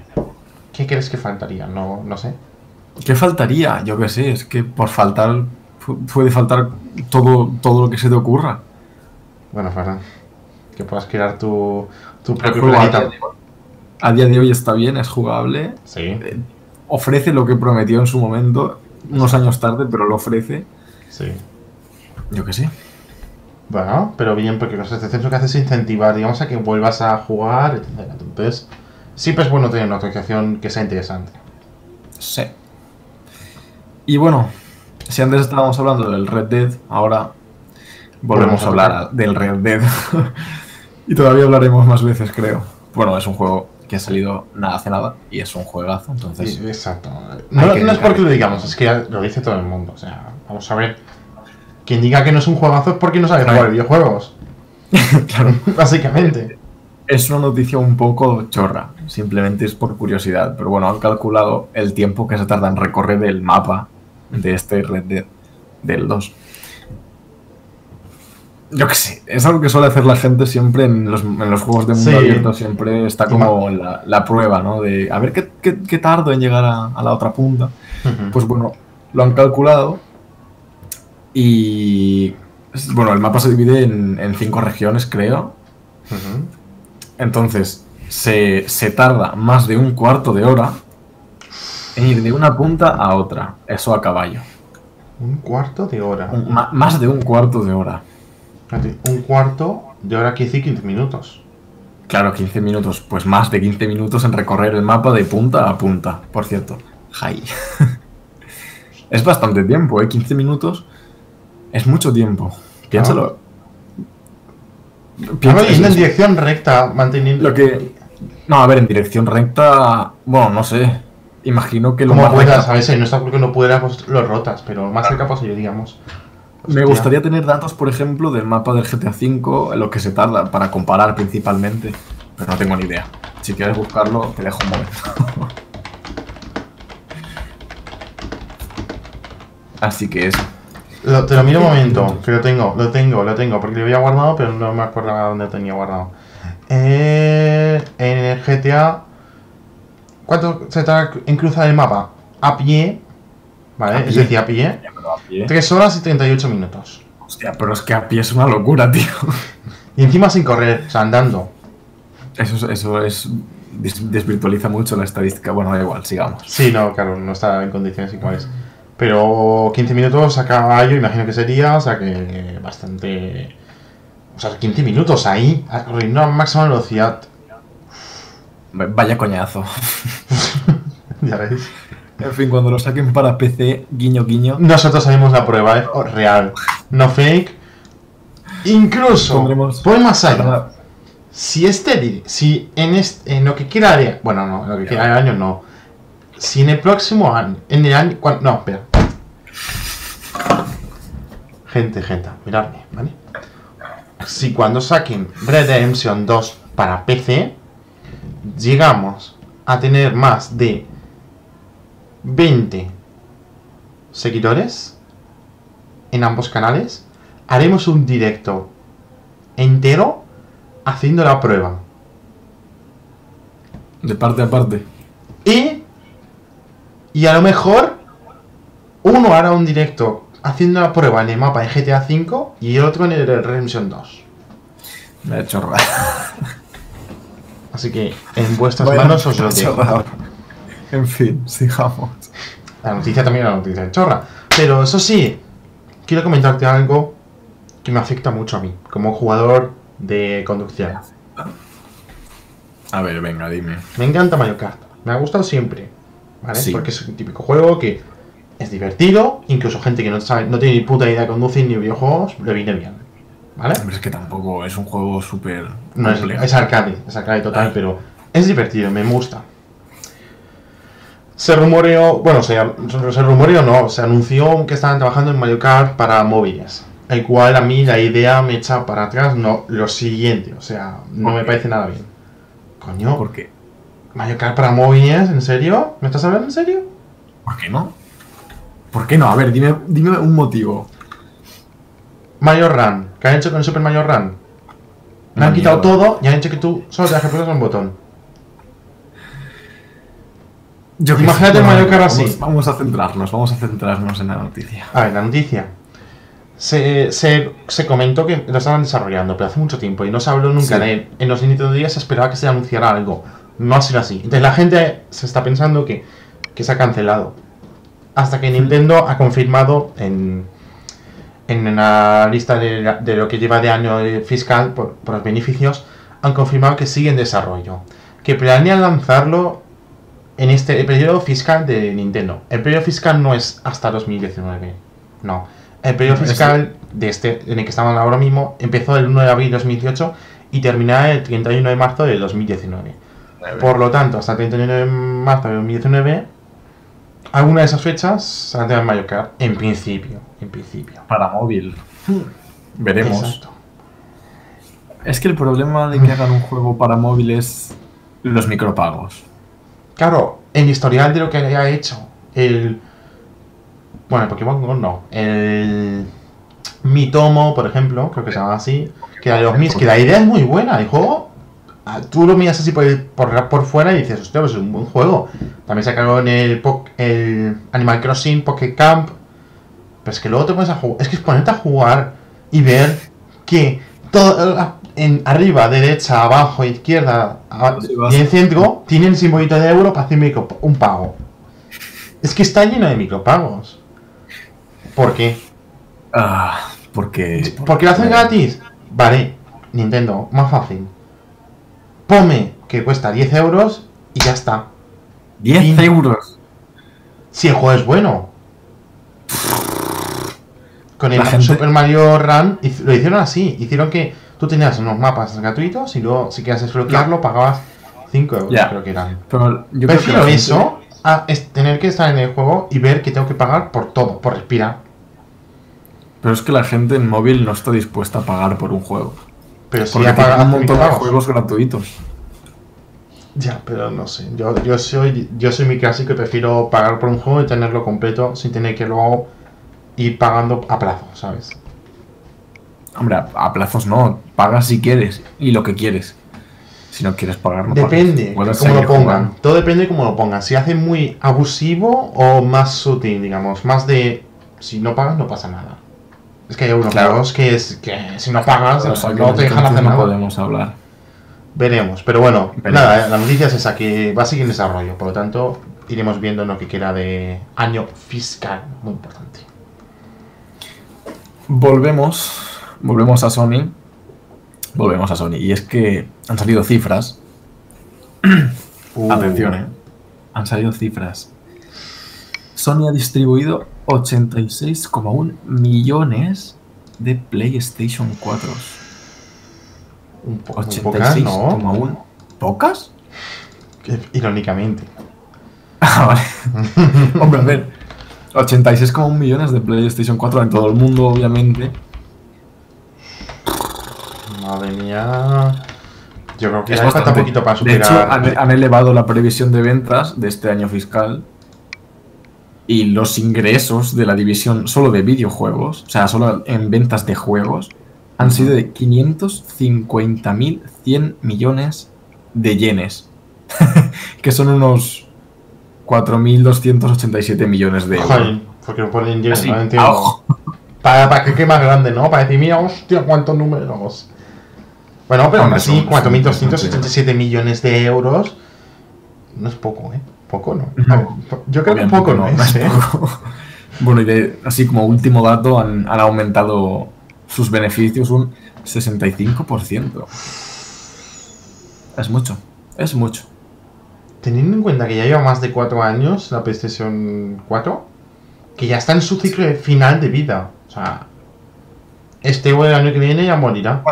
¿Qué crees que faltaría? No, no sé. ¿Qué faltaría? Yo qué sé, es que por faltar. pu- Puede faltar todo, todo lo que se te ocurra. Bueno, Ferran. Que puedas crear tu, tu propio juego a planeta. día, de hoy, a día de hoy está bien, es jugable. Sí, eh, Ofrece lo que prometió en su momento, unos años tarde, pero lo ofrece. sí. Yo qué sé. Bueno, pero bien, porque los excepciones lo que hace es incentivar, digamos, a que vuelvas a jugar, etc. Entonces, siempre es bueno tener una actualización que sea interesante. Sí. Y bueno, si antes estábamos hablando del Red Dead, ahora volvemos a hablar del Red Dead. *laughs* y todavía hablaremos más veces, creo. Bueno, es un juego que ha salido nada hace nada y es un juegazo, entonces... Sí, exacto. No, no es porque lo digamos, es que ya lo dice todo el mundo. O sea, vamos a ver. Quien diga que no es un juegazo es porque no sabe jugar videojuegos. *laughs* claro. Básicamente. Es una noticia un poco chorra, simplemente es por curiosidad, pero bueno, han calculado el tiempo que se tarda en recorrer el mapa de este Red Dead del 2. Yo qué sé, es algo que suele hacer la gente siempre en los, en los juegos de mundo Sí. abierto, siempre está como la, la prueba, ¿no? De a ver qué, qué- qué tardo en llegar a, a la otra punta. Pues bueno, lo han calculado y... Bueno, el mapa se divide en, en cinco regiones, creo. Entonces, se, se tarda más de un cuarto de hora en ir de una punta a otra. Eso a caballo. Un cuarto de hora. Más de un cuarto de hora. Un cuarto de hora, quiere decir 15 minutos. Claro, 15 minutos. Pues más de 15 minutos en recorrer el mapa de punta a punta. Por cierto, Jai. *laughs* es bastante tiempo, ¿eh? 15 minutos es mucho tiempo. Piénsalo. Piensa- yendo en dirección recta, manteniendo. Lo que. No, a ver, en dirección recta. Bueno, no sé. Imagino que lo Como más puedas, recta- a veces no está porque no pudiera, pues lo rotas, pero más cerca posible, digamos. Me gustaría tener datos, por ejemplo, del mapa del GTA V, en lo que se tarda, para comparar principalmente. Pero no tengo ni idea. Si quieres buscarlo, te dejo un momento. *laughs* Así que eso. Lo- te lo miro un momento, que lo tengo, lo tengo, lo tengo, porque lo había guardado, pero no me acuerdo dónde lo tenía guardado. Eh, en el GTA, ¿cuánto se tarda en cruzar el mapa? A pie, ¿vale? A Es pie. decir, a pie. Pero a pie. 3 horas y 38 minutos. Hostia, pero es que a pie es una locura, *laughs* tío. Y encima sin correr, o sea, andando. Eso, es- eso es. des- desvirtualiza mucho la estadística. Bueno, da igual, sigamos. Sí, no, claro, no está en condiciones iguales. Pero 15 minutos a caballo, imagino que sería, o sea que bastante... O sea, 15 minutos ahí, a corriendo a máxima velocidad. Vaya coñazo. *laughs* ya veis. En fin, cuando lo saquen para PC, guiño, guiño. Nosotros haremos la prueba, es real, no fake. Incluso, Pondremos- voy más allá. Si este, si en, este, en lo que de, bueno, no, en lo que queda de año no. Si en el próximo año, en el año, cuan- no, espera. Gente, gente, miradme, ¿vale? Si cuando saquen Redemption 2 para PC, llegamos a tener más de 20 seguidores en ambos canales, haremos un directo entero haciendo la prueba. De parte a parte. Y, y a lo mejor uno hará un directo haciendo la prueba en el mapa de GTA V y el otro en el de Redemption 2. Me ha chorra. Así que en vuestras manos os lo dejo. En fin, *laughs* sigamos. La noticia también es una noticia chorra. Pero eso sí, quiero comentarte algo que me afecta mucho a mí, como jugador de conducción. A ver, venga, dime. Me encanta Mario Kart. Me ha gustado siempre. ¿Vale? Sí. Porque es un típico juego que es divertido. Incluso gente que no, sabe, no tiene ni puta idea de conducir ni videojuegos, le viene bien. ¿Vale? Hombre, es que tampoco es un juego súper No es, arcade, es arcade total, Ay. pero es divertido, me gusta. Se rumoreó, bueno, se, se rumoreó no, se anunció que estaban trabajando en Mario Kart para móviles. El cual a mí la idea me echa para atrás, no, lo siguiente, o sea, no ¿Por me parece nada bien. Coño, ¿Por qué? Mario Kart para móviles, ¿en serio? ¿Me estás hablando en serio? ¿Por qué no? ¿Por qué no? A ver, dime, dime un motivo. Mario Run, ¿qué han hecho con el Super Mario Run? Me han quitado todo y han hecho que tú solo te pulsar un botón. Yo Imagínate Mario vamos- Kart así. Vamos, a centrarnos, vamos a centrarnos en la noticia. A ver, la noticia. Se, se, se comentó que lo estaban desarrollando, pero hace mucho tiempo y no se habló nunca Sí. de él. En los inicios de días se esperaba que se anunciara algo. No ha sido así. Entonces la gente se está pensando que, que se ha cancelado. Hasta que Nintendo ha confirmado en, en una lista de, la- de lo que lleva de año fiscal por, por los beneficios, han confirmado que sigue en desarrollo. Que planean lanzarlo en este periodo fiscal de Nintendo. El periodo fiscal no es hasta 2019. No. El periodo fiscal de este, en el que estamos ahora mismo, empezó el 1 de abril de 2018 y terminará el 31 de marzo de 2019. Por lo tanto, hasta el 31 de marzo de 2019, alguna de esas fechas saldrá en Mario Kart. En principio, en principio. Para móvil. Veremos. Exacto. Es que el problema de que hagan un juego para móvil es los micropagos. Claro, el historial de lo que haya hecho el. Bueno, el Pokémon Go no. El. Mitomo, por ejemplo, creo que se llama así. Que era de los Mis, que la idea es muy buena. El juego. ah, Tú lo miras así por, por, por fuera y dices, hostia, pues es un buen juego. También sacaron el, el Animal Crossing Pocket Camp. Pero es que luego te pones a jugar. Es que es ponerte a jugar y ver que todo la- en arriba, derecha, abajo, izquierda a- Sí, vas. y en centro tienen el simbolito de euro para hacer micro- un pago. Es que está lleno de micropagos. ¿Por qué? Ah, porque. ¿Por qué lo hacen gratis? Vale, Nintendo, más fácil. Ponme que cuesta 10 euros y ya está. 10 Fin. euros. Si el juego es bueno. Con el gente- Super Mario Run lo hicieron así. Hicieron que tú tenías unos mapas gratuitos y luego si querías desbloquearlo pagabas 5 euros, Ya. creo que eran. Pero yo creo que Prefiero gente- eso a es- tener que estar en el juego y ver que tengo que pagar por todo, por respirar. Pero es que la gente en móvil no está dispuesta a pagar por un juego. Pero si ya pagas un montón de juegos gratuitos. Ya, pero no sé. Yo, yo soy yo soy muy clásico y prefiero pagar por un juego y tenerlo completo sin tener que luego ir pagando a plazo, ¿sabes? Hombre, a, a plazos no. Pagas si quieres y lo que quieres. Si no quieres pagar, no Depende. Puedes cómo lo pongan. jugando. Todo depende de cómo lo pongan. Si hacen muy abusivo o más sutil, digamos. Más de si no pagas no pasa nada. Es que hay unos Claro. que, es, que si no pagas O sea, que no te dejan hacer no nada. podemos hablar. Veremos, pero bueno, Veremos. nada, la noticia es esa, que va a seguir en desarrollo, por lo tanto, iremos viendo en lo que queda de año fiscal, muy importante. Volvemos. Volvemos a Sony. Volvemos a Sony. Y es que han salido cifras. *clears throat* Uh, Atención, eh. Han salido cifras. Sony ha distribuido 86,1 millones de PlayStation 4. Un, po- muy pocas, ¿no? 86,1. ¿Pocas? Irónicamente. *laughs* Ah, vale. *laughs* Hombre, a ver. 86,1 millones de PlayStation 4 en todo el mundo, obviamente. Madre mía. Yo creo que Es falta poquito para De superar. hecho, han, han elevado la previsión de ventas de este año fiscal y los ingresos de la división solo de videojuegos, o sea, solo en ventas de juegos, han sido de 550.100 millones de yenes, *laughs* que son unos 4.287 millones de euros. Porque lo ponen Así, no entiendo. *laughs* Para, para que quede más grande, ¿no? Para decir, mira, hostia, cuántos números. Bueno, pero aún así, son- 4.287 millones de euros no es poco, ¿eh? Poco no. No. Yo creo que poco no, es, es ¿eh? poco. *laughs* Bueno, y de- así como último dato, han, han aumentado sus beneficios un 65%. Es mucho, es mucho. Teniendo en cuenta que ya lleva más de 4 años la PlayStation 4, que ya está en su ciclo final de vida. O sea, este o el año que viene ya morirá.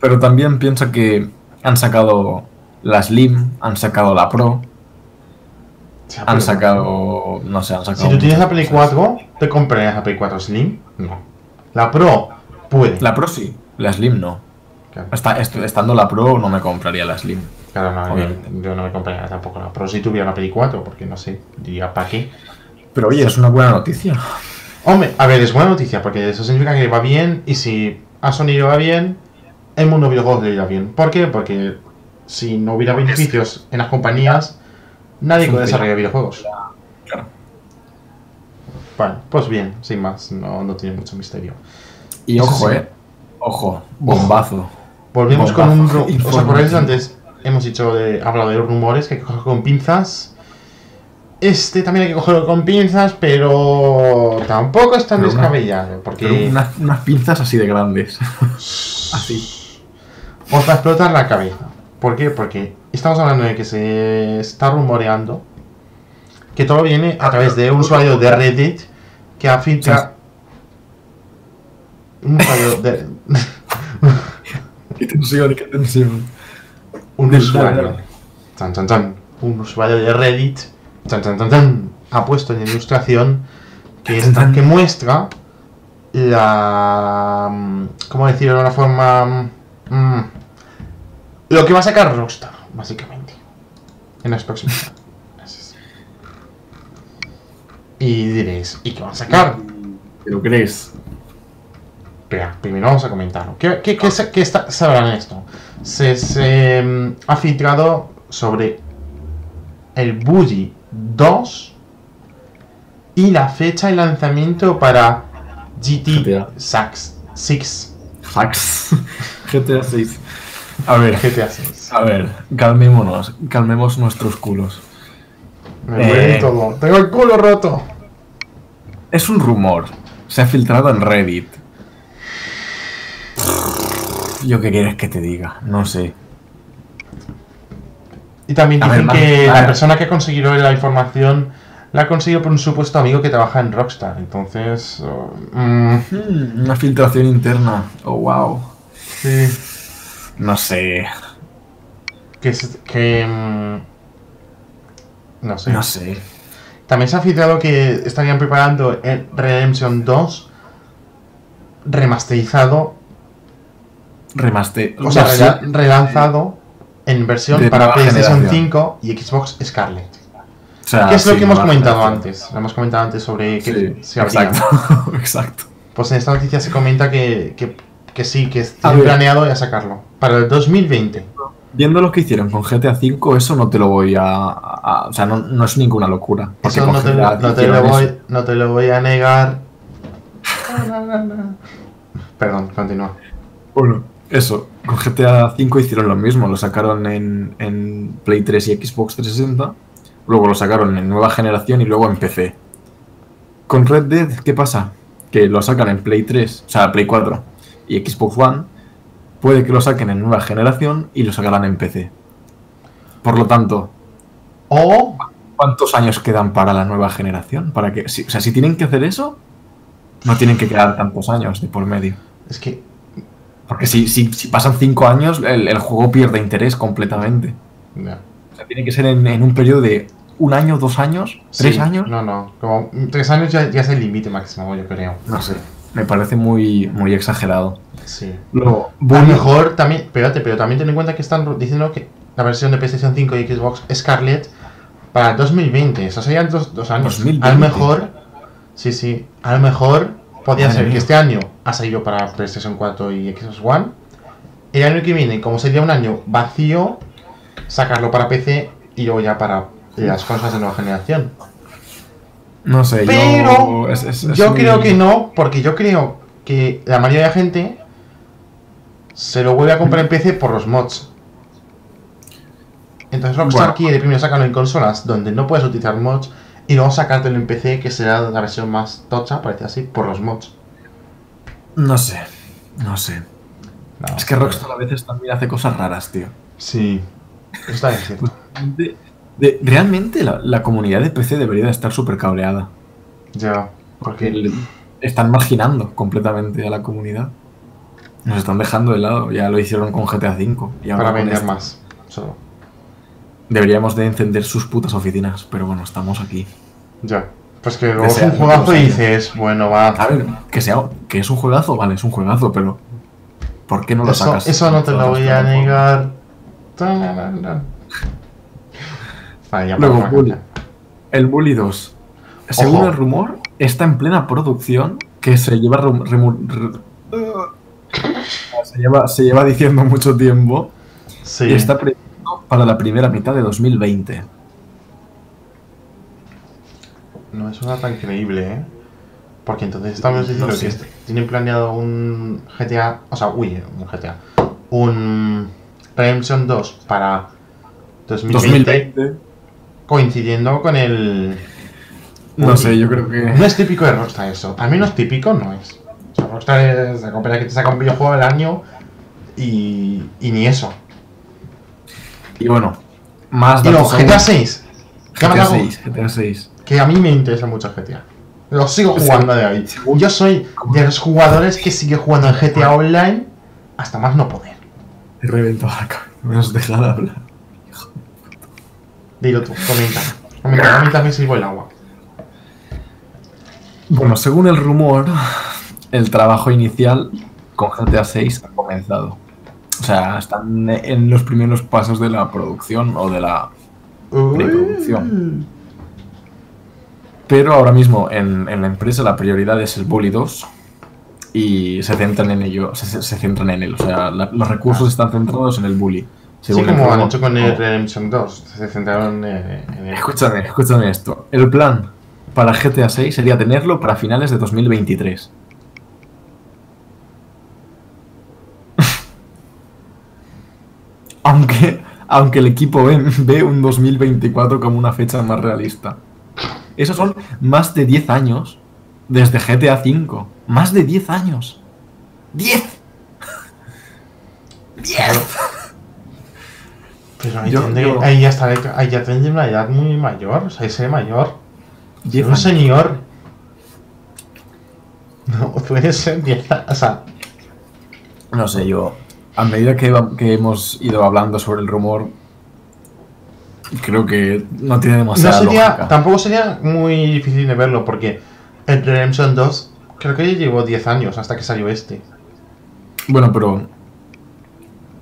Pero también piensa que han sacado la Slim, han sacado la Pro, han sacado. No sé, han sacado. Si tú tienes la Play cosas. 4, ¿te comprarías la Play 4 Slim? No. La Pro puede. La Pro sí, la Slim no. Claro, Está, est- estando la Pro, no me compraría la Slim. claro, no, yo, yo no me compraría tampoco la Pro si tuviera la Play 4, porque no sé, diría, ¿para qué? Pero oye, es una buena noticia. Hombre, a ver, es buena noticia, porque eso significa que va bien, y si a Sony le va bien, el mundo de videojuegos le irá bien. ¿Por qué? Porque si no hubiera beneficios en las compañías, nadie puede desarrollar videojuegos. Claro. Bueno, pues bien, sin más, no, no tiene mucho misterio. Y Eso ojo, sí. eh. Ojo, bombazo. Volvemos con un... ¿Os acordáis antes? Hemos dicho de, hablado de rumores que hay que coger con pinzas. este también hay que cogerlo con pinzas, pero tampoco es tan Pero una- descabellado, porque Pero unas, unas pinzas así de grandes. *laughs* así. Os va a explotar la cabeza. ¿Por qué? Porque estamos hablando de que se está rumoreando que todo viene a través de un usuario de Reddit que ha filtrado... Un usuario de... Qué tensión, qué tensión. un usuario, tan, tan, tan, un usuario de Reddit, tan, tan, tan, tan, ha puesto en ilustración que, esta- muestra la, ¿cómo decirlo de una forma? mm, lo que va a sacar Rockstar, básicamente, en los próximos meses. *laughs* Y diréis, ¿y qué van a sacar? ¿Te lo crees? Espera, primero vamos a comentarlo. ¿Qué, qué, qué, se- qué está, sabrán esto? Se, se, mm, ha filtrado sobre el Bully 2 y la fecha de lanzamiento para GT GTA. 6. Fax. GTA 6. A ver, GTA 6. a ver, calmémonos, calmemos nuestros culos. Me duele Eh. todo. Tengo el culo roto. Es un rumor. Se ha filtrado en Reddit. Yo qué quieres que te diga, no sé. Y también ver, dicen que la persona que ha conseguido la información la ha conseguido por un supuesto amigo que trabaja en Rockstar. Entonces, oh, mm, Hmm, una filtración interna. Oh, wow. sí. No sé, que, que mm, no sé. no sé. También se ha filtrado que estarían preparando el Redemption 2 remasterizado, Remaste. o sea, rela- relanzado en versión para PlayStation generación. 5 y Xbox Scarlet. o sea, ¿Qué es lo que hemos comentado antes? Lo hemos comentado antes sobre que Sí, se habría. exacto. *laughs* exacto. Pues en esta noticia se comenta que, que, que sí, que ver. planeado ya sacarlo. Para el 2020. Viendo lo que hicieron con GTA V, eso no te lo voy a. a- o sea, no, no es ninguna locura. Porque Eso no te, GTA no te lo voy, eso. no te lo voy a negar. *laughs* Perdón, continúa. Bueno, eso. Con GTA V hicieron lo mismo. Lo sacaron en, en Play 3 y Xbox 360. Luego lo sacaron en nueva generación y luego en PC. Con Red Dead, ¿qué pasa? Que lo sacan en Play 3, o sea, Play 4 y Xbox One. Puede que lo saquen en nueva generación y lo sacarán en PC. Por lo tanto, O ¿Cuántos años quedan para la nueva generación? Para que, si- o sea, si tienen que hacer eso, no tienen que quedar tantos años de por medio. es que Porque si, si, si pasan cinco años, el, el juego pierde interés completamente. ya. O sea, tiene que ser en, en un periodo de un año, dos años, tres Sí, años. No, no. Como tres años ya, ya es el límite máximo, yo creo. No sé. Me parece muy, muy exagerado. Sí. Luego, A lo mejor también, espérate, pero también ten en cuenta que están diciendo que la versión de PlayStation 5 y Xbox Scarlet para el 2020, eso serían dos, dos años. 2020. A lo mejor, sí, sí, a lo mejor podría Madre ser que este año ha salido para PlayStation 4 y Xbox One. El año que viene, como sería un año vacío, sacarlo para PC y luego ya para las consolas de nueva generación. No sé, Pero yo, es- es- es Yo muy- creo que no, porque yo creo que la mayoría de la gente se lo vuelve a comprar en PC por los mods. Entonces Rockstar Bueno. quiere primero sacarlo en consolas donde no puedes utilizar mods y luego sacártelo en PC que será la versión más tocha, parece así, por los mods. No sé, no sé. No, Es que Rockstar a veces también hace cosas raras, tío. Sí, está bien cierto. *laughs* De- realmente la, la comunidad de PC debería de estar súper cabreada. Ya, Porque están marginando completamente a la comunidad. Nos están dejando de lado. Ya lo hicieron con GTA V. Y ahora para vender esto. más. Solo. Deberíamos de encender sus putas oficinas. Pero bueno, estamos aquí. Ya. Pues que luego es un juegazo y dices, bueno, va. A ver, que sea que es un juegazo, vale, es un juegazo, pero ¿por qué no lo Eso, sacas? eso no te lo voy a negar. Vale, Luego, Bully. El Bully 2. Según Ojo. el rumor, está en plena producción que se lleva rum- se lleva, se lleva diciendo mucho tiempo Sí. y está previsto para la primera mitad de 2020. No es una tan creíble, ¿eh? Porque entonces estamos diciendo No que sé. tienen planeado un GTA, o sea, uy, un GTA, un Redemption 2 para 2020, 2020. Coincidiendo con el... No sé, yo creo que. No es típico de Rockstar eso. Al menos típico no es. O sea, Rockstar es la compañía que te saca un videojuego al año y, y ni eso. Y bueno, más aún. GTA 6. ¿Qué más GTA hago? 6, GTA 6. Que a mí me interesa mucho GTA. Lo sigo jugando de ahí. Yo soy de los jugadores que sigue jugando en GTA Online hasta más no poder. He reventado la cabeza. Me has dejado hablar. Dilo tú, comenta. Comenta, comenta me sirvo el agua. Bueno, según el rumor, el trabajo inicial con GTA 6 ha comenzado. O sea, están en los primeros pasos de la producción o de la... Preproducción. Pero ahora mismo en, en la empresa la prioridad es el Bully 2 y se centran en ello, se, se- se centran en él. O sea, la- los recursos están centrados en el Bully. Sí, según como han hecho con el Redemption 2. Se centraron en el... Escúchame, escúchame esto. El plan para GTA 6 sería tenerlo para finales de 2023. *laughs* aunque, aunque el equipo ve, ve un 2024 como una fecha más realista. Esos son más de 10 años desde GTA 5. Más de 10 años. ¡10! *laughs* Pero ahí, Yo- tendré- yo- ahí ya estaré, ahí ya tendré una edad muy mayor. O sea, ahí seré mayor. 10 un años. señor. No, puede ser 10 a- O sea, No sé, yo. A medida que, hemos ido hablando sobre el rumor, creo que no tiene no demasiada sería, lógica. tampoco sería muy difícil de verlo porque el Redemption 2 creo que ya llevó 10 años hasta que salió este. Bueno, pero.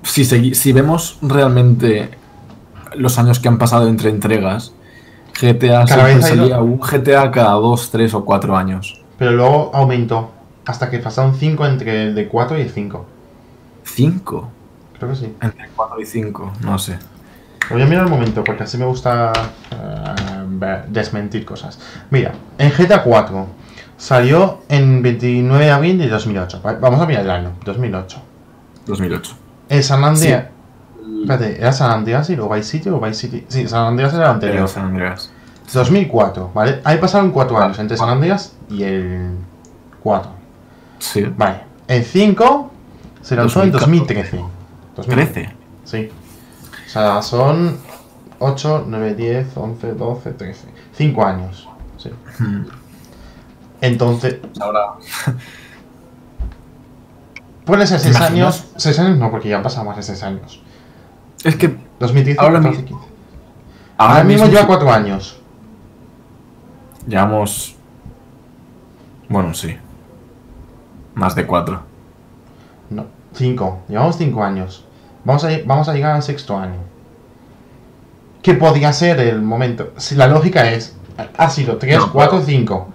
Si, si vemos realmente los años que han pasado entre entregas, GTA siempre salía un GTA cada 2, 3 o 4 años. Pero luego aumentó hasta que pasaron 5 entre el de 4 y el 5. 5. Creo que sí. Entre 4 y 5, no sé. Voy a mirar un momento porque así me gusta ver- desmentir cosas. Mira, en GTA 4 salió en 29 de abril de 2008. Va- Vamos a mirar el año, 2008. 2008. El San Andreas. Espérate, ¿era San Andreas y luego Vice City o Vice City? Sí, San Andreas era el anterior. San Andreas. 2004, ¿vale? Ahí pasaron 4 años entre San Andreas y el 4. Sí. Vale, el 5 se lanzó en 2013. 13. Sí. O sea, son 8, 9, 10, 11, 12, 13. 5 años. Sí. Hmm. Entonces, Ahora. *laughs* puede ser 6 imaginas? años. 6 años no, porque ya han pasado más de 6 años. Es que 2010, Ahora 14, mi- 15. ahora, Ahora mismo mismo lleva 4 años. Llevamos. Bueno, sí. Más de 4. No, 5. Llevamos 5 años. Vamos a, vamos a llegar al sexto año. ¿Qué podría ser el momento? Si la lógica es. Ha sido 3, No, 4, pero- 5.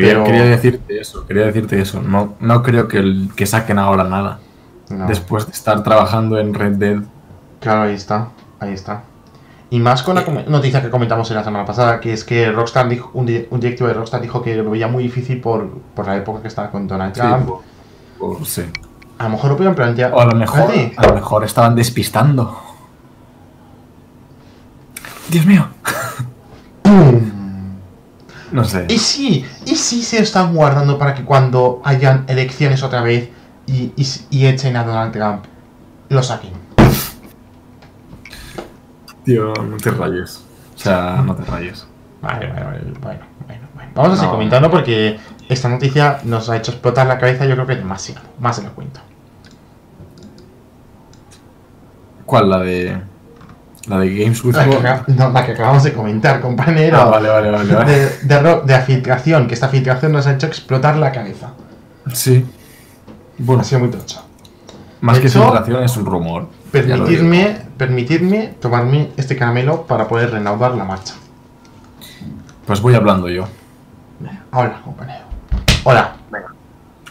Quería, Pero- quería decirte eso, quería decirte eso. No, no creo que, el- que saquen ahora nada. No. Después de estar trabajando en Red Dead. Claro, ahí está, ahí está. Y más con la come- noticia que comentamos en la semana pasada, que es que Rockstar dijo, un, di- un directivo de Rockstar dijo que lo veía muy difícil por, por la época que estaba con Donald Trump. sí. A lo mejor lo pudieron plantear. O a lo mejor, a lo mejor estaban despistando. Dios mío. *laughs* No sé. Y sí, y sí se están guardando para que cuando hayan elecciones otra vez y, y, y echen a Donald Trump, lo saquen. Tío, no te rayes. O sea, no te rayes. Vale, vale, vale, bueno, bueno, bueno. Vamos a seguir No. comentando porque esta noticia nos ha hecho explotar la cabeza, yo creo que demasiado. Más se lo cuento. ¿Cuál? La de. La de Games with La que, Gold? acab- no, la que acabamos de comentar, *laughs* compañero. Ah, vale, vale, vale. vale. De, de, ro- de la filtración, que esta filtración nos ha hecho explotar la cabeza. Sí. Bueno, Ha sido muy tocha. más de que hecho, filtración es un rumor. Permitirme, permitirme tomarme este caramelo para poder reanudar la marcha. Pues voy hablando yo. Hola, compañero. Hola.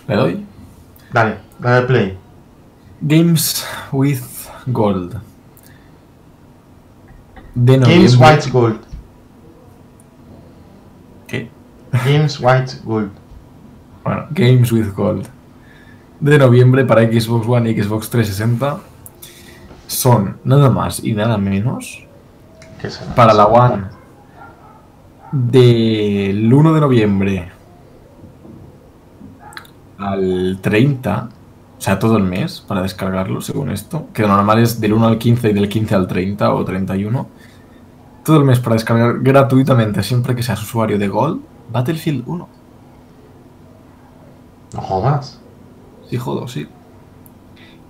¿Le doy? Dale, dale play. Games with Gold. De Games White Gold. ¿Qué? Games White Gold. Bueno, Games with Gold. De noviembre para Xbox One y Xbox 360 son nada más y nada menos ¿Qué será? para la One del 1 de noviembre al 30, o sea, todo el mes para descargarlo, según esto, que lo normal es del 1 al 15 y del 15 al 30 o 31. Todo el mes para descargar gratuitamente, siempre que seas usuario de Gold, Battlefield 1. No jodas. Sí, jodo, sí.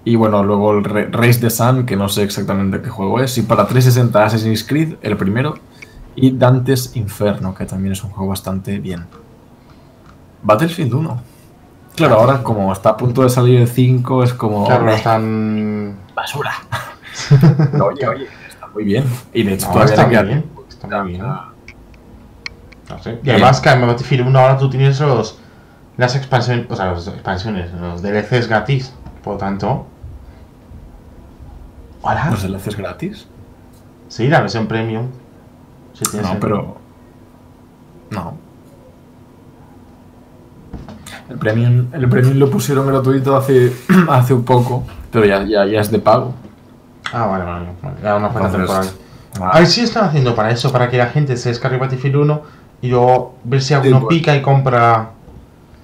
Y bueno, luego el Re- Race the Sun, que no sé exactamente qué juego es. Y para 360 Assassin's Creed, el primero. Y Dante's Inferno, que también es un juego bastante bien. Battlefield 1. Claro, ahora como está a punto de salir el 5, es como... Claro, no "Meh, están. basura. No, *laughs* *laughs* oye, oye, muy bien. Y de hecho No, todavía está muy bien, tiempo. está muy bien. No sé. Y además que en Battlefield 1 ahora tú tienes los. Las expansiones. O sea, las expansiones, los DLCs gratis. Por lo tanto. Hola. ¿Los enlaces gratis? Sí, la versión premium. Si No, el- pero. No. El premium, el premium lo pusieron gratuito hace, *clears throat* hace un poco, pero ya, ya, ya es de pago. Ah, vale, vale. vale. Ya una Entonces, temporal. A ver si están haciendo para eso, para que la gente se descargue Battlefield 1 y luego ver si alguno pues. pica y compra.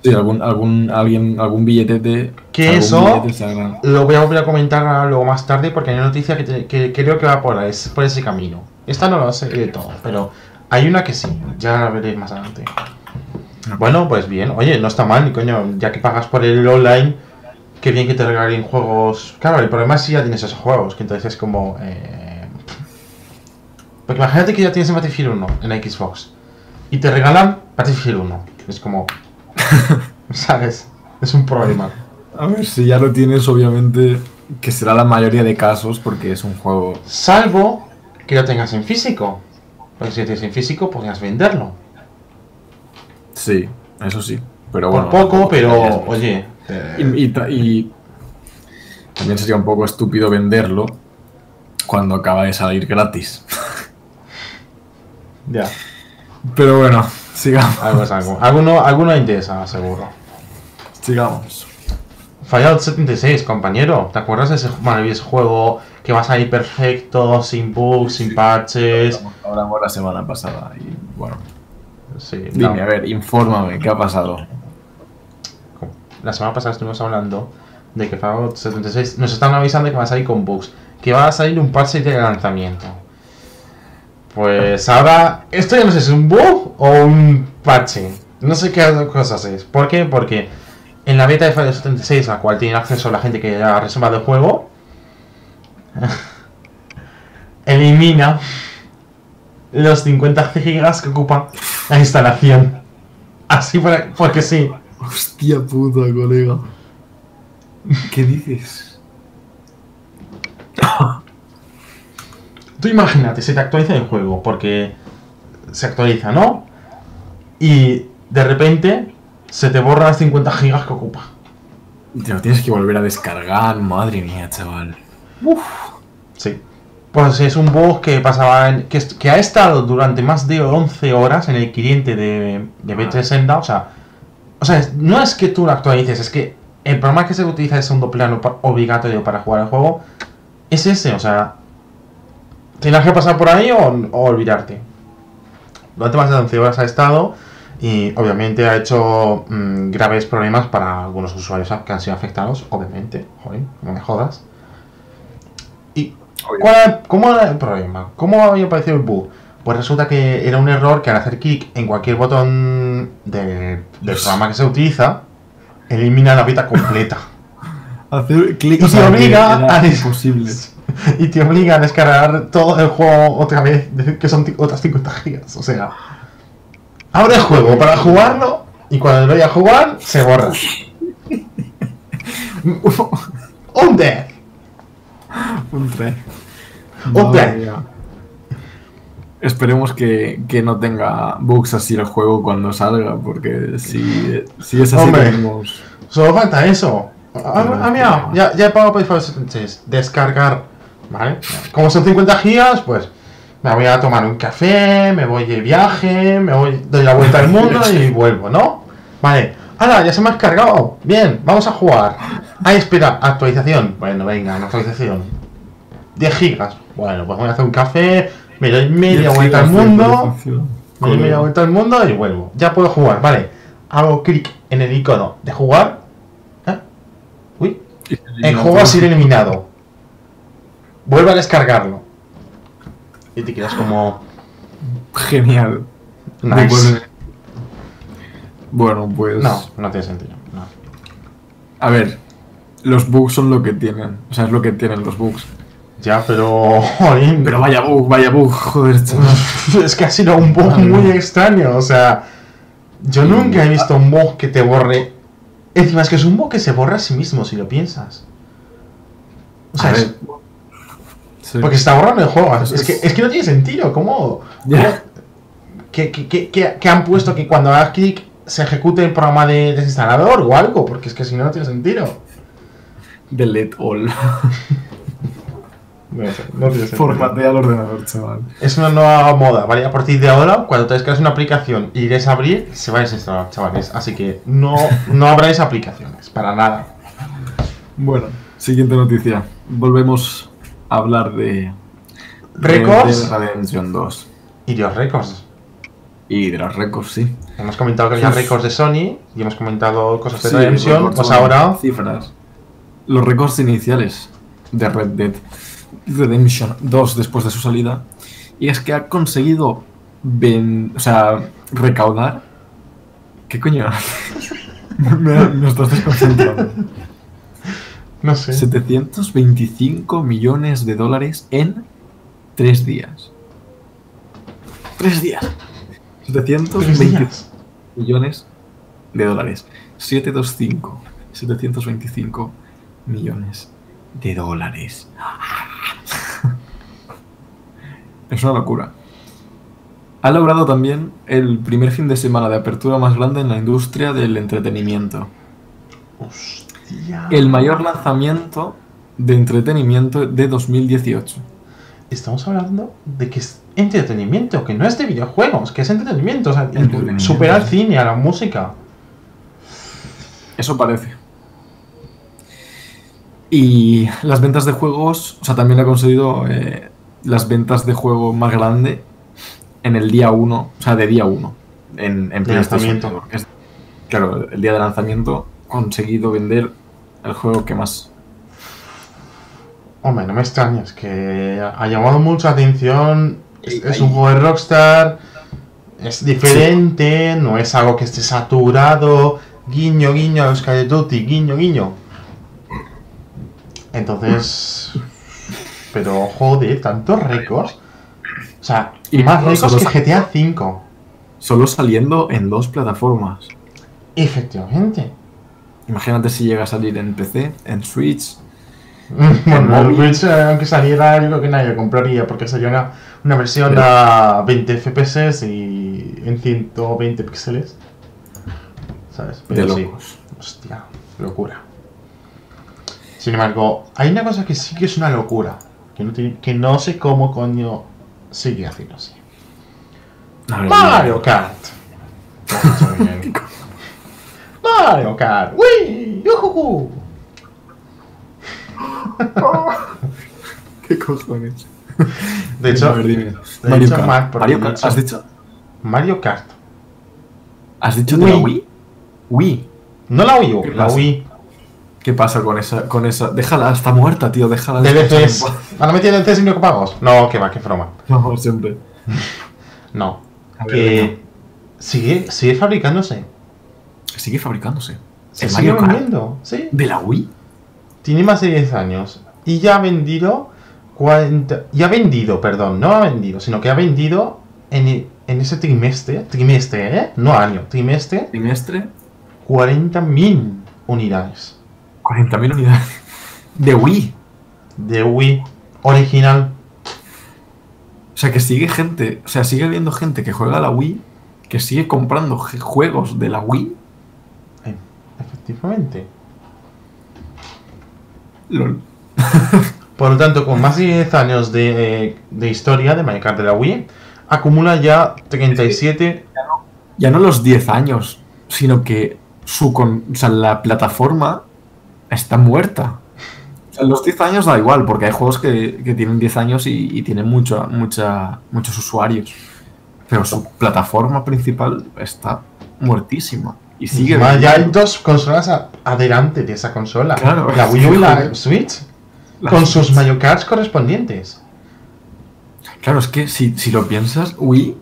sí, algún, algún, alguien, algún billete Que algún eso- billete Lo voy a volver a comentar luego más tarde porque hay una noticia que, te- que creo que va por, es- por ese camino. Esta no lo sé de todo, pero hay una que sí, ya la veréis más adelante. Bueno, pues bien, oye, no está mal, ni coño, ya que pagas por el online, qué bien que te regalen juegos. Claro, el problema es si ya tienes esos juegos, que entonces es como. eh, Porque imagínate que ya tienes el Battlefield 1 en Xbox y te regalan Battlefield 1. Es como. *laughs* ¿Sabes? Es un problema. A ver, si ya lo tienes, obviamente, que será la mayoría de casos, porque es un juego. Salvo que lo tengas en físico. Porque si lo tienes en físico, podrías venderlo. Sí, eso sí. Pero Por bueno. poco, tampoco pero oye. Y, y ta- y también sería un poco estúpido venderlo cuando acaba de salir gratis. *laughs* Ya, Pero bueno, sigamos. algo es algo. Alguno, alguno interesa, seguro. Sigamos. Fallout 76, compañero. ¿Te acuerdas de ese maravilloso juego que va a salir perfecto, sin bugs, sin patches? Hablamos la semana pasada y bueno. Sí, Dime, no. a ver, infórmame, ¿qué ha pasado? La semana pasada estuvimos hablando de que Fallout 76 nos están avisando que va a salir con bugs, que va a salir un parche de lanzamiento. Pues ahora, esto ya no sé si es un bug o un parche. No sé qué cosas es. ¿Por qué? Porque en la beta de Fallout 76, a la cual tiene acceso la gente que ya ha reservado el juego, *laughs* elimina los 50 gigas que ocupa la instalación. Así porque sí. Hostia puta, colega. ¿Qué dices? Tú imagínate, se te actualiza el juego, porque se actualiza, ¿no? Y de repente se te borran las 50 gigas que ocupa. Te lo tienes que volver a descargar, madre mía, chaval. Sí. Pues es un bug que pasaba en- que, ha estado durante más de 11 horas en el cliente de, de B360, o sea, o sea, no es que tú lo actualices, es que el programa que se utiliza de segundo plano obligatorio para jugar el juego es ese, o sea, tienes que pasar por ahí o, o olvidarte. Durante más de 11 horas ha estado y obviamente ha hecho mm, graves problemas para algunos usuarios que han sido afectados, obviamente, joder, no me jodas. ¿Y cuál cómo era el problema? ¿Cómo había aparecido el bug? Pues resulta que era un error que al hacer clic en cualquier botón del, del programa que se utiliza, elimina la beta completa. *laughs* Hacer clic Y te obliga a imposible. *laughs* y te obliga a descargar todo el juego otra vez, *laughs* que son otras 50 gigas. O sea, abre el juego para jugarlo y cuando lo vaya a jugar, se borra. ¡Un! Un 3. Un tres. Esperemos que, que no tenga bugs así el juego cuando salga, porque si, si es así Hombre. tenemos... Solo falta eso. Ah, ah, mira, ya, ya he pagado por Fallout 76. Descargar. ¿Vale? Como son 50 gigas, pues me voy a tomar un café, me voy de viaje, me voy, doy la vuelta al mundo y *laughs* vuelvo, ¿no? Vale. Ahora, ya se me ha cargado. Bien, vamos a jugar. Ay, espera, actualización. Bueno, venga, una actualización. 10 gigas. Bueno, pues voy a hacer un café, me doy media vuelta al mundo Me doy media vuelta al mundo y vuelvo. Ya puedo jugar, vale. Hago clic en el icono de jugar. ¿Eh? Uy. El juego ha sido eliminado. Vuelve a descargarlo. Y te quedas como. Genial. Nice. Bueno, pues. No, no tiene sentido. No. A ver, los bugs son lo que tienen. O sea, es lo que tienen los bugs. Ya, pero. *laughs* Jolín. Pero vaya bug, vaya bug, joder. *laughs* Es que ha sido un bug muy extraño. O sea, yo nunca he visto un bug que te borre. Encima es que es un bug que se borra a sí mismo si lo piensas. O sea, es-. Sí. porque se está borrando el juego. Es- Es que, es- que no tiene sentido. ¿Cómo? Que, que, que- que han puesto que cuando hagas clic se ejecute el programa de desinstalador o algo, porque es que si no, no tiene sentido. Delete all. *laughs* No, sé, no tiene sentido. Formatea el ordenador, chaval. Es una nueva moda, ¿vale? A partir de ahora, cuando te descargas una aplicación y irés a abrir, se va a desinstalar, chavales. Así que no, no abráis aplicaciones, para nada. Bueno, siguiente noticia. Volvemos a hablar de. Records. de Redemption 2. Y Dios Records. Y de los récords, sí. Hemos comentado que había récords de Sony y hemos comentado cosas de Sí, Redemption. récords Pues ahora, Cifras. Los récords iniciales de Red Dead Redemption 2 después de su salida. Y es que ha conseguido. ven- o sea, recaudar. ¿Qué coño? *laughs* me, me estás desconcentrando. *laughs* no sé. 725 millones de dólares en tres días. Tres días. Tres 720 días. millones de dólares. 725. 725 millones de dólares. Es una locura. Ha logrado también el primer fin de semana de apertura más grande en la industria del entretenimiento. Hostia. El mayor lanzamiento de entretenimiento de 2018. Estamos hablando de que es entretenimiento, que no es de videojuegos, que es entretenimiento. O sea, Entretenimiento. supera al cine, a la música. Eso parece. Y las ventas de juegos, o sea, también ha conseguido eh, las ventas de juego más grande en el día 1, o sea, de día 1, en, en lanzamiento. es- claro, el día de lanzamiento ha conseguido vender el juego que más. Hombre, no me extrañas, que ha llamado mucha atención. Es, un juego de Rockstar, es diferente, no es algo que esté saturado. Guiño, guiño a los Call of Duty, guiño, guiño. Entonces. Pero joder, tantos récords. O sea, Y más récords que GTA V. Solo saliendo en dos plataformas. Efectivamente. Imagínate si llega a salir en PC, en Switch. *laughs* Bueno, móvil. Switch, eh, aunque saliera, yo creo que nadie lo compraría porque sería una, una versión Pero- a 20 FPS y en 120 píxeles. ¿Sabes? De Pero sí, locos. hostia, locura. Sin embargo, hay una cosa que sí que es una locura. Que no, tiene- que no sé cómo coño sigue haciéndose. A ver, Mario Kart. *laughs* Mario Kart. ¡Wii! ¡Yujuju! *laughs* ¿Qué cojones? De hecho, ver, de Mario hecho, Kart. Mario Kart. dicho- ¿Has dicho? Mario Kart. ¿Has dicho de la Wii. Wii? Wii. No la Wii U, ¿Qué la? Wii. ¿Qué pasa con esa, con esa? Déjala, está muerta, tío, déjala. DLCs. ¿Ahora metido DLCs y pagos? No, que va, que broma. No, siempre. *laughs* No. Ver, Que sigue, sigue fabricándose. Sigue fabricándose. Se ¿El sigue Mario vendiendo, sí. ¿De la Wii? Tiene más de 10 años. Y ya ha vendido 40... Ya ha vendido, perdón, no ha vendido, sino que ha vendido en, en ese trimestre, trimestre, ¿eh? No año, trimestre, Trimestre, 40.000 unidades 40.000 unidades. De Wii. de Wii original. O sea, que sigue gente, o sea, sigue habiendo gente que juega a la Wii, que sigue comprando juegos de la Wii. Eh, Efectivamente. LOL. *laughs* Por lo tanto, con más de 10 años de, de historia de Mario Kart de la Wii, acumula ya 37... Ya no los 10 años, sino que su con, o sea, la plataforma está muerta. O sea, los 10 años da igual, porque hay juegos que, que tienen 10 años y, y tienen mucho, mucha, muchos usuarios. Pero su plataforma principal está muertísima. Y sigue. Encima ya hay dos consolas a- adelante de esa consola. Claro, la Wii U y la. *laughs* Switch. La con sus. Mario Karts correspondientes. Claro, es que si, si lo piensas, Wii.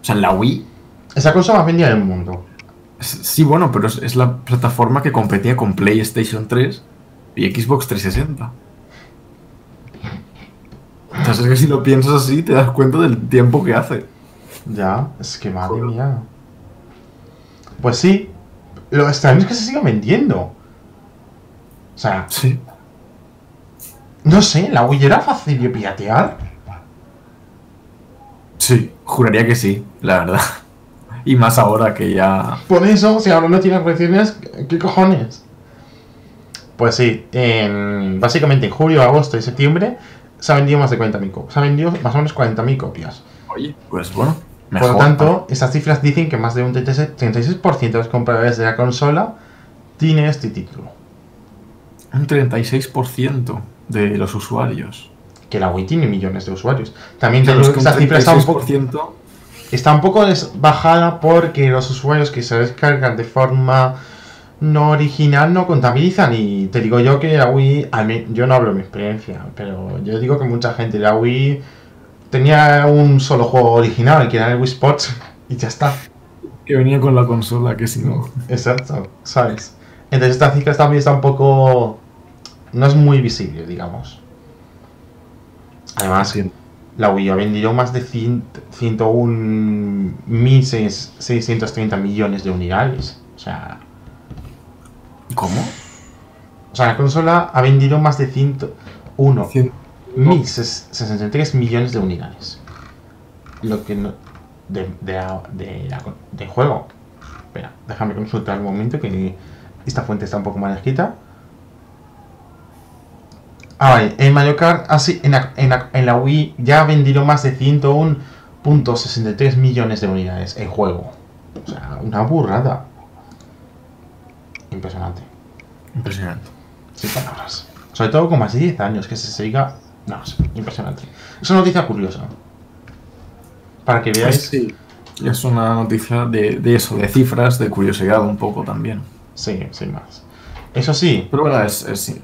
O sea, la Wii. Esa consola más vendida del mundo. Sí, bueno, pero es, es la plataforma que competía con PlayStation 3 y Xbox 360. Entonces es que si lo piensas así, te das cuenta del tiempo que hace. Ya, es que madre Joder. mía. Pues sí, lo extraño es que se siga vendiendo. O sea, Sí. no sé, la Wii era fácil de piratear. Sí, juraría que sí, la verdad. Y más ahora que ya. Por eso, si ahora no tienes reacciones, ¿qué cojones? Pues sí, en, básicamente en julio, agosto y septiembre se ha vendido más de 40.000 copias. Se ha vendido más o menos 40.000 copias. Oye, pues bueno. Por Mejor. lo tanto, estas cifras dicen que más de un 36%, 36% de los compradores de la consola tiene este título. Un 36% de los usuarios. Que la Wii tiene millones de usuarios. También te Claro, es digo que esta cifra está un poco, 36% está un poco bajada porque los usuarios que se descargan de forma no original no contabilizan. Y te digo yo que la Wii, yo no hablo de mi experiencia, pero yo digo que mucha gente de la Wii tenía un solo juego original, que era el Wii Sports, *laughs* y ya está. que venía con la consola, que si no. Exacto, ¿sabes? Entonces esta cifra también está un poco... No es muy visible, digamos. Además, la Wii ha vendido más de 100 101.630 millones de unidades. O sea, ¿Cómo? o sea, la consola ha vendido más de 101 Cien- 1.063 millones de unidades. Lo que no... De, de, la- de, la- de juego. Espera, déjame consultar un momento que esta fuente está un poco mal escrita. Ah, vale. En Mario Kart, así, en, la, en, la, en la Wii ya ha vendido más de 101.63 millones de unidades el juego. O sea, una burrada. Impresionante. Impresionante. Sin palabras. Sobre todo con más de 10 años que se siga. No sé, impresionante. Es una noticia curiosa. Para que veáis. Sí. Es una noticia de, de eso, de cifras, de curiosidad un poco también. Sí, sin más. Eso sí, Pero bueno, es, es,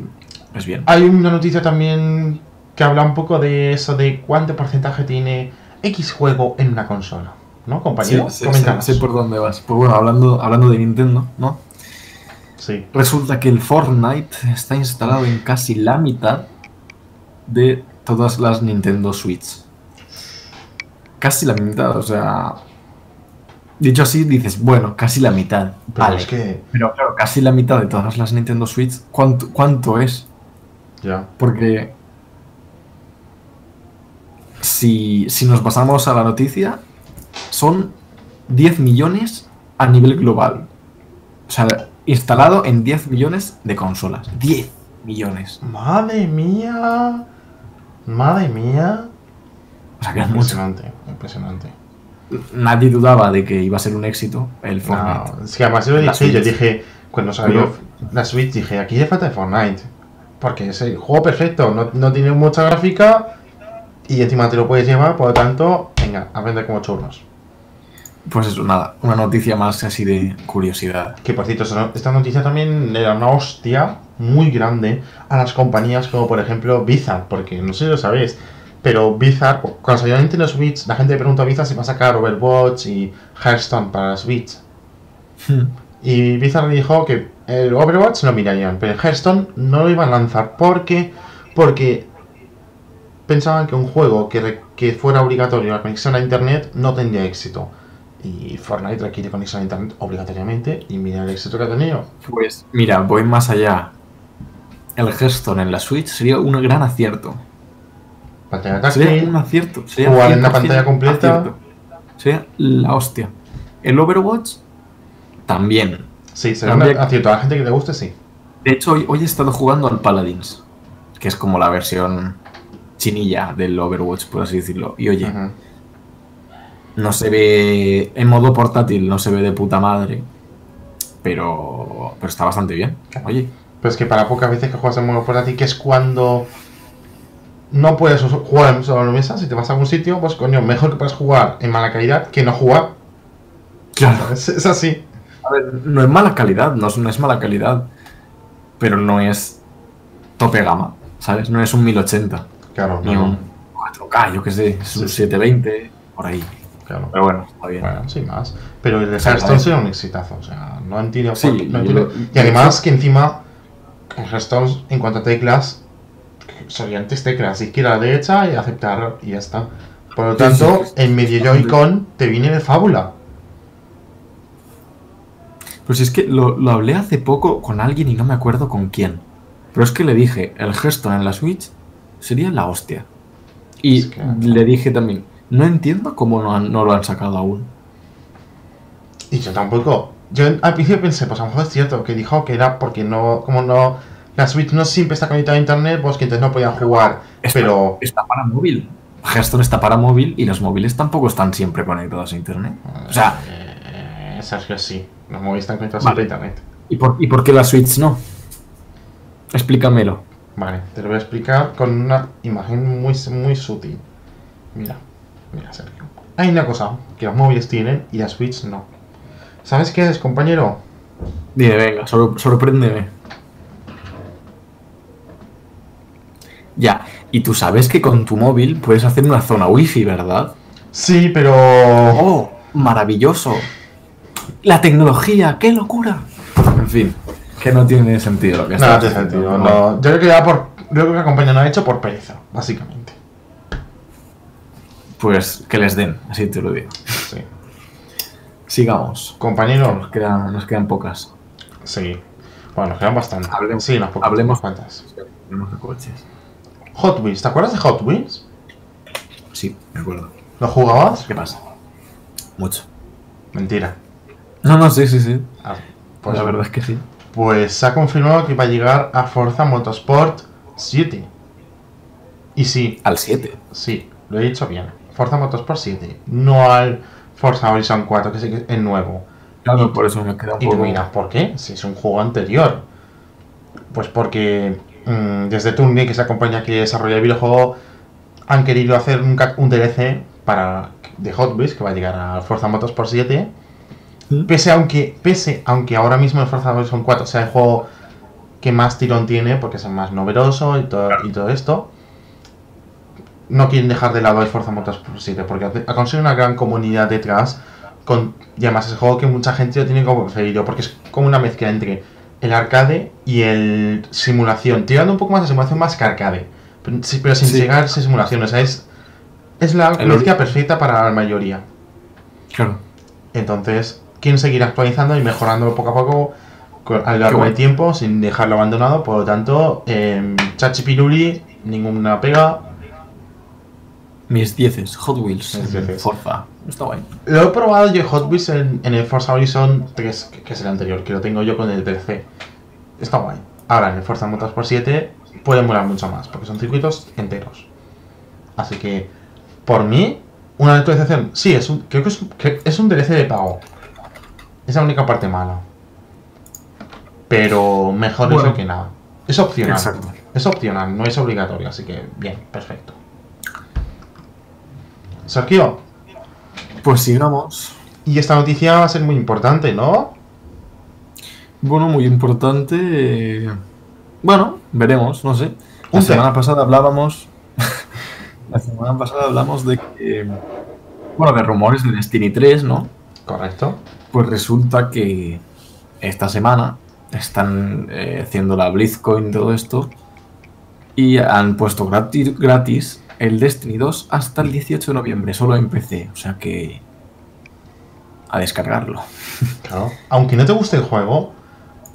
es bien. hay una noticia también que habla un poco de eso de cuánto porcentaje tiene X juego en una consola. ¿No, compañero? Sí, sí, sé, sé por dónde vas. Pues bueno, hablando, hablando de Nintendo, ¿no? Sí. Resulta que el Fortnite está instalado en casi la mitad de todas las Nintendo Switch. Casi la mitad, o sea. Dicho así, dices, bueno, casi la mitad. Pero Vale. es que. Pero claro, casi la mitad de todas las Nintendo Switch, ¿cuánto, cuánto es? Ya. Porque si, si nos basamos a la noticia, son 10 millones a nivel global. O sea, instalado en 10 millones de consolas. 10 millones. Madre mía. Madre mía. O sea, que es mucho. Impresionante, impresionante. Nadie dudaba de que iba a ser un éxito el Fortnite. No, es que además yo lo dije, yo dije, cuando salió la Switch, dije, aquí le falta Fortnite. Porque es el juego perfecto, no, no tiene mucha gráfica y encima te lo puedes llevar, por lo tanto, venga, a vender como churros. Pues eso, nada. Una noticia más así de curiosidad. Que por cierto, esta- noticia también era una hostia muy grande a las compañías como por ejemplo Blizzard, porque no sé si lo sabéis, pero Blizzard, cu- cuando salió Nintendo Switch, la gente preguntó a Blizzard si va a sacar Overwatch y Hearthstone para Switch. Y Blizzard dijo que el Overwatch lo mirarían, pero el Hearthstone no lo iban a lanzar. ¿Por qué? Porque pensaban que un juego que, que fuera obligatorio la conexión a internet no tendría éxito. Y Fortnite requiere conexión a internet obligatoriamente y mira el éxito que ha tenido. Pues mira, voy más allá. El Hearthstone en la Switch sería un gran acierto. Pantalla Sería táctil, un acierto. Sería Jugar en la 100% pantalla completa. acierto. Sería la hostia. El Overwatch también. Sí, será un Cambia- acierto. A la gente que le guste, sí. De hecho, hoy, hoy he estado jugando al Paladins, que es como la versión chinilla del Overwatch, por así decirlo. Y oye, no se ve en modo portátil, no se ve de puta madre, pero, pero está bastante bien. Oye, Pero es que para pocas veces que juegas en modo portátil, que es cuando no puedes jugar en sobremesa, si te vas a algún sitio, pues coño, mejor que puedas jugar en mala calidad que no jugar. Claro. Es, es así. A ver, no es mala calidad, no es, no es mala calidad, pero no es tope gama, ¿sabes? No es un 1080, Claro, ni no, un 4K, yo qué sé, es un Sí. 720, por ahí. claro. Pero bueno, está bien. Bueno, sin más. Pero el de Hearthstone a ver. será un exitazo. O sea, no entiendo. Sí, no entiendo- Y además que encima, en Hearthstone, en cuanto a teclas, son antes teclas, izquierda a derecha y aceptar y ya está. Por lo tanto, en medio Joy-Con te viene de fábula. Pues es que lo, lo hablé hace poco con alguien y no me acuerdo con quién. Pero es que le dije, el gesto en la Switch sería la hostia. Y Es que- le dije también, no entiendo cómo no, han- no lo han sacado aún. Y yo tampoco. Yo al principio pensé, pues a lo mejor es cierto, que dijo que era porque no, como no, la Switch no siempre está conectada a internet, pues que entonces no podían jugar. Está, Pero, está para móvil. Hearthstone está para móvil y los móviles tampoco están siempre conectados a internet. O sea, eh, Sergio, sí, los móviles están conectados Vale. internet. ¿y por, ¿y por qué la Switch no? Explícamelo. Vale, te lo voy a explicar con una imagen muy, muy sutil. Mira, mira, Sergio. Hay una cosa que los móviles tienen y la Switch no. ¿Sabes qué es, compañero? Dime, venga, sor- sorpréndeme. Ya, y tú sabes que con tu móvil puedes hacer una zona wifi, ¿verdad? Sí, pero. ¡Oh! ¡Maravilloso! La tecnología, qué locura. En fin, que no tiene sentido lo que No, está no tiene sentido. No. Yo creo que ya por. Yo creo que la compañía no ha hecho por pereza, básicamente. Pues que les den, así te lo digo. Sí. Sigamos. Compañero, Nos quedan, nos quedan pocas. sí. Bueno, nos quedan bastantes. Hablemos- sí, pocas. hablemos- unas cuantas. Tenemos de coches. Hot Wheels, ¿te acuerdas de Hot Wheels? Sí, me acuerdo. ¿Lo jugabas? ¿Qué pasa? Mucho. Mentira. No, no, sí, sí, sí. Ah, Pues la verdad es que sí. Pues se ha confirmado que va a llegar a Forza Motorsport 7. Y sí, Al 7. sí, lo he dicho bien. Forza Motorsport 7, no al Forza Horizon 4, que sí que es nuevo. Claro, Y- por eso me queda un Y tú miras, ¿por qué? Si es un juego anterior. Pues porque mm, desde Tunde, que es la compañía que desarrolla el videojuego, han querido hacer un, un DLC para de Hot Wheels que va a llegar a Forza Motorsport 7. Pese aunque, pese aunque ahora mismo el Forza Horizon 4 sea el juego que más tirón tiene, porque es el más novedoso y todo, y todo esto, no quieren dejar de lado el Forza Motorsport 7, porque ha- conseguido una gran comunidad detrás, con, y además es el juego que mucha gente lo tiene como preferido, porque es como una mezcla entre el arcade y el simulación, tirando un poco más de simulación más que arcade, pero sin Sí. llegar a simulación, o sea, es, es la El mezcla perfecta para la mayoría. Claro. Entonces, quieren seguir actualizando y mejorándolo poco a poco a lo largo del tiempo sin dejarlo abandonado. Por lo tanto, eh, Chachi Piruli, ninguna pega. Mis 10 Hot Wheels. Dieces. Forza. Está guay. Lo he probado yo Hot Wheels en, en el Forza Horizon 3, que, es el anterior, que lo tengo yo con el DLC. Está guay. Ahora, en el Forza Motorsport 7 puede molar mucho más, porque son circuitos enteros. Así que, por mí, una actualización, sí, es un, creo que es, un- que es un DLC de pago. Es la única parte mala. Pero mejor Bueno. eso que nada. Es opcional. Exacto. Es opcional, no es obligatorio, así que bien, perfecto. Sergio, Pues sigamos. y esta noticia va a ser muy importante, ¿no? Bueno, muy importante. eh, Bueno, veremos, no sé. La semana pasada hablábamos. *laughs* la semana pasada hablamos de que. Bueno, de rumores de Destiny 3, ¿no? Correcto. Pues resulta que esta semana están eh, haciendo la BlizzCoin y todo esto. Y han puesto gratis, gratis el Destiny 2 hasta el 18 de noviembre, solo en PC. O sea que. A descargarlo. *laughs* Claro. Aunque no te guste el juego,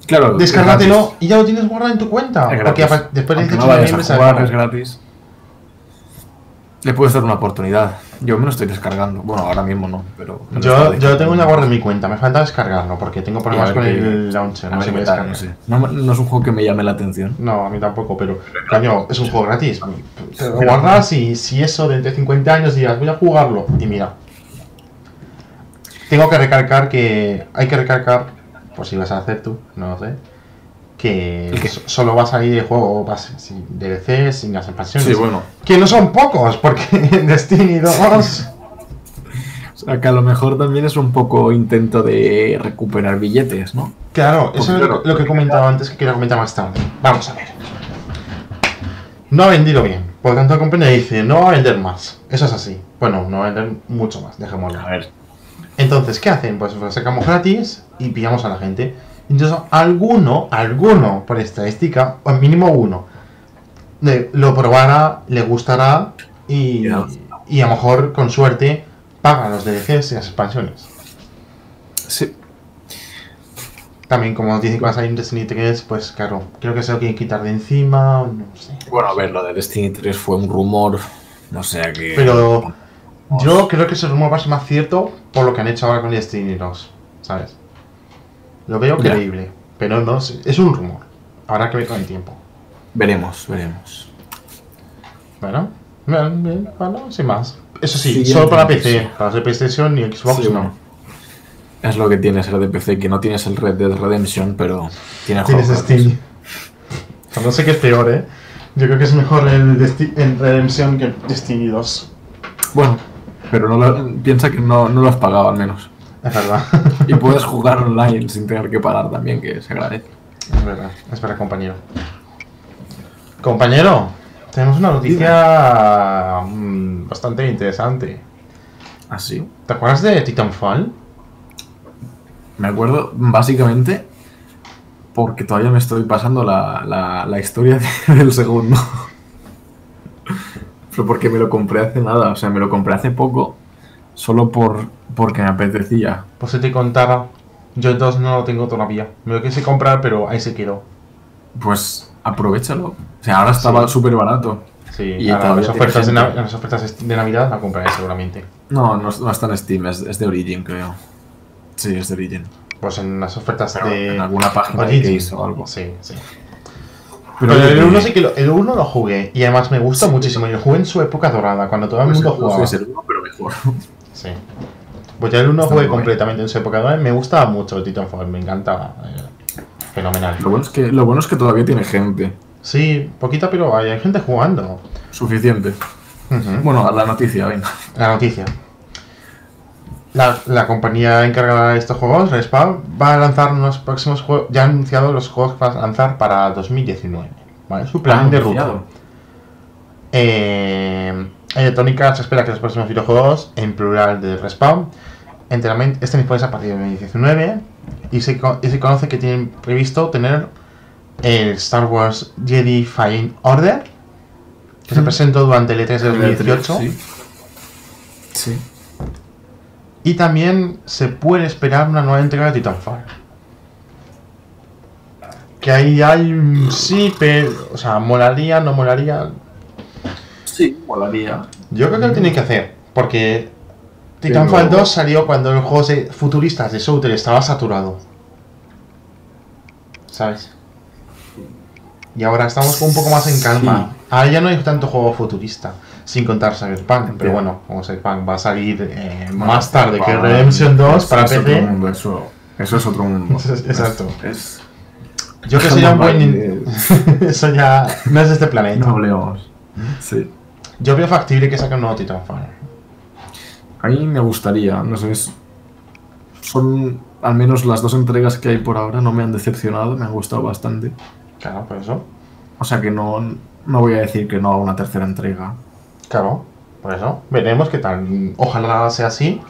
Claro, descárgatelo y ya lo tienes guardado en tu cuenta. Porque después del Aunque 18 no de noviembre es gratis. Le puedes dar una oportunidad. Yo me lo estoy descargando. Bueno, ahora mismo no, pero. Yo, yo tengo una guarda en mi cuenta, me falta descargarlo porque tengo problemas con el launcher. No qué tal, descarga. no sé. No, es un juego que me llame la atención. No, a mí tampoco, pero coño, es un juego gratis. Te lo guardas y si eso de entre 50 años dirás, voy a jugarlo. Y mira. Tengo que recalcar que. Hay que recalcar, por si vas a hacer tú, no lo sé. Que solo va a salir el juego base, sin DLC, sin las expansiones. Sí, bueno. Que no son pocos, porque *laughs* en Destiny 2... O sea, que a lo mejor también es un poco intento de recuperar billetes, ¿no? Claro, eso es lo que comentaba antes que quería comentar más tarde. Vamos a ver. No ha vendido bien. Por lo tanto, la compañía dice, no va a vender más. Eso es así. Bueno, no va a vender mucho más, dejémoslo. A ver, Entonces, ¿qué hacen? Pues lo sacamos gratis y pillamos a la gente. Entonces, alguno, alguno, por estadística, o al mínimo uno, le- lo probará, le gustará y, y a lo mejor, con suerte, paga los DLCs y las expansiones. sí. También, como dicen que va a salir en Destiny 3, pues claro, creo que se lo quieren quitar de encima, no sé. Bueno, a ver, lo de Destiny 3 fue un rumor, no sé a qué... Pero yo creo que ese rumor va a ser más cierto por lo que han hecho ahora con Destiny 2, ¿sabes? Lo veo creíble, pero no sé, es un rumor. Habrá que ver con el tiempo. Veremos, veremos. Bueno, bien, bien, bueno, sin más. Eso sí, Siguiente solo para. PC, para de PlayStation y Xbox Sí, no. bueno. Es lo que tiene ser de PC, que no tienes el Red Dead Redemption, pero tiene Tienes juegos Steam. no sé qué es peor, ¿eh? Yo creo que es mejor el, Desti- el Redemption que el Destiny 2. Bueno, pero no lo- piensa que no, no lo has pagado al menos. Es verdad. *laughs* Y puedes jugar online sin tener que parar también, que se agradece. Es verdad, es verdad, compañero. Compañero, tenemos una noticia mm, bastante interesante. Así. ¿Te acuerdas de Titanfall? Me acuerdo básicamente porque todavía me estoy pasando la, la, la historia de- *laughs* del segundo. Pero porque me lo compré hace nada, o sea, me lo compré hace poco, solo por porque me apetecía. Pues si te contara, yo el 2 no lo tengo todavía. Me lo quise comprar, pero ahí se quedó. Pues aprovechalo. O sea, ahora estaba Sí. súper barato. Sí, Y ahora las ofertas, de las ofertas de Navidad la compraré seguramente. No, no, no está en Steam, es, es de Origin, creo. Sí, es de Origin. Pues en las ofertas Pero de. en alguna página de Origin. Case o algo. Sí, sí. Pero, Pero, el que- 1 sí que lo, el 1 lo jugué y además me gusta muchísimo. Yo jugué en su época dorada, cuando todo el pues mundo jugaba. es el uno, pero mejor. Sí. Pues ya el 1 Está jugué completamente en su época y me gustaba mucho el Titanfall, me encantaba. eh, Fenomenal. Lo bueno, es que, lo bueno es que todavía tiene gente. Sí, poquita, pero hay, gente jugando. Suficiente. Bueno, a la noticia, venga. La noticia. La, la compañía encargada de estos juegos, Respawn, va a lanzar unos próximos juegos. Ya ha anunciado los juegos que va a lanzar para 2019. ¿Vale? Su plan de ruta. Eh, Electronic Arts espera que los próximos videojuegos, en plural de Respawn, enteramente estén disponibles a partir de 2019 y se, y se conoce que tienen previsto tener el Star Wars Jedi Fallen Order, que se Mm. presentó durante el E3 de 2018. Sí. Sí. Y también se puede esperar una nueva entrega de Titanfall. Que ahí hay un sí, pero. O sea, molaría, no molaría. Sí, molaría. Yo creo que lo tienen que hacer. Porque Titanfall Pero- 2 salió cuando los juegos de- futuristas de Shooter estaba saturado. ¿Sabes? Y ahora estamos un poco más en calma. Sí. Ahora ya no hay tanto juego futurista. Sin contar Cyberpunk. Pero Ya. bueno, como Cyberpunk va a salir eh, Bueno, más tarde que Redemption 2 es- para es otro PC. mundo, eso, eso es otro mundo. *laughs* Exacto. Es, Yo que sería un buen. *laughs* Eso ya no es de este planeta. no hablemos. Sí. Yo veo factible que saquen un nuevo Titanfall. A mí me gustaría, no sé, es- son al menos las dos entregas que hay por ahora no me han decepcionado, me han gustado bastante. Claro, por eso. O sea que no, no voy a decir que no a una tercera entrega. Claro, por eso. Veremos qué tal. Ojalá sea así.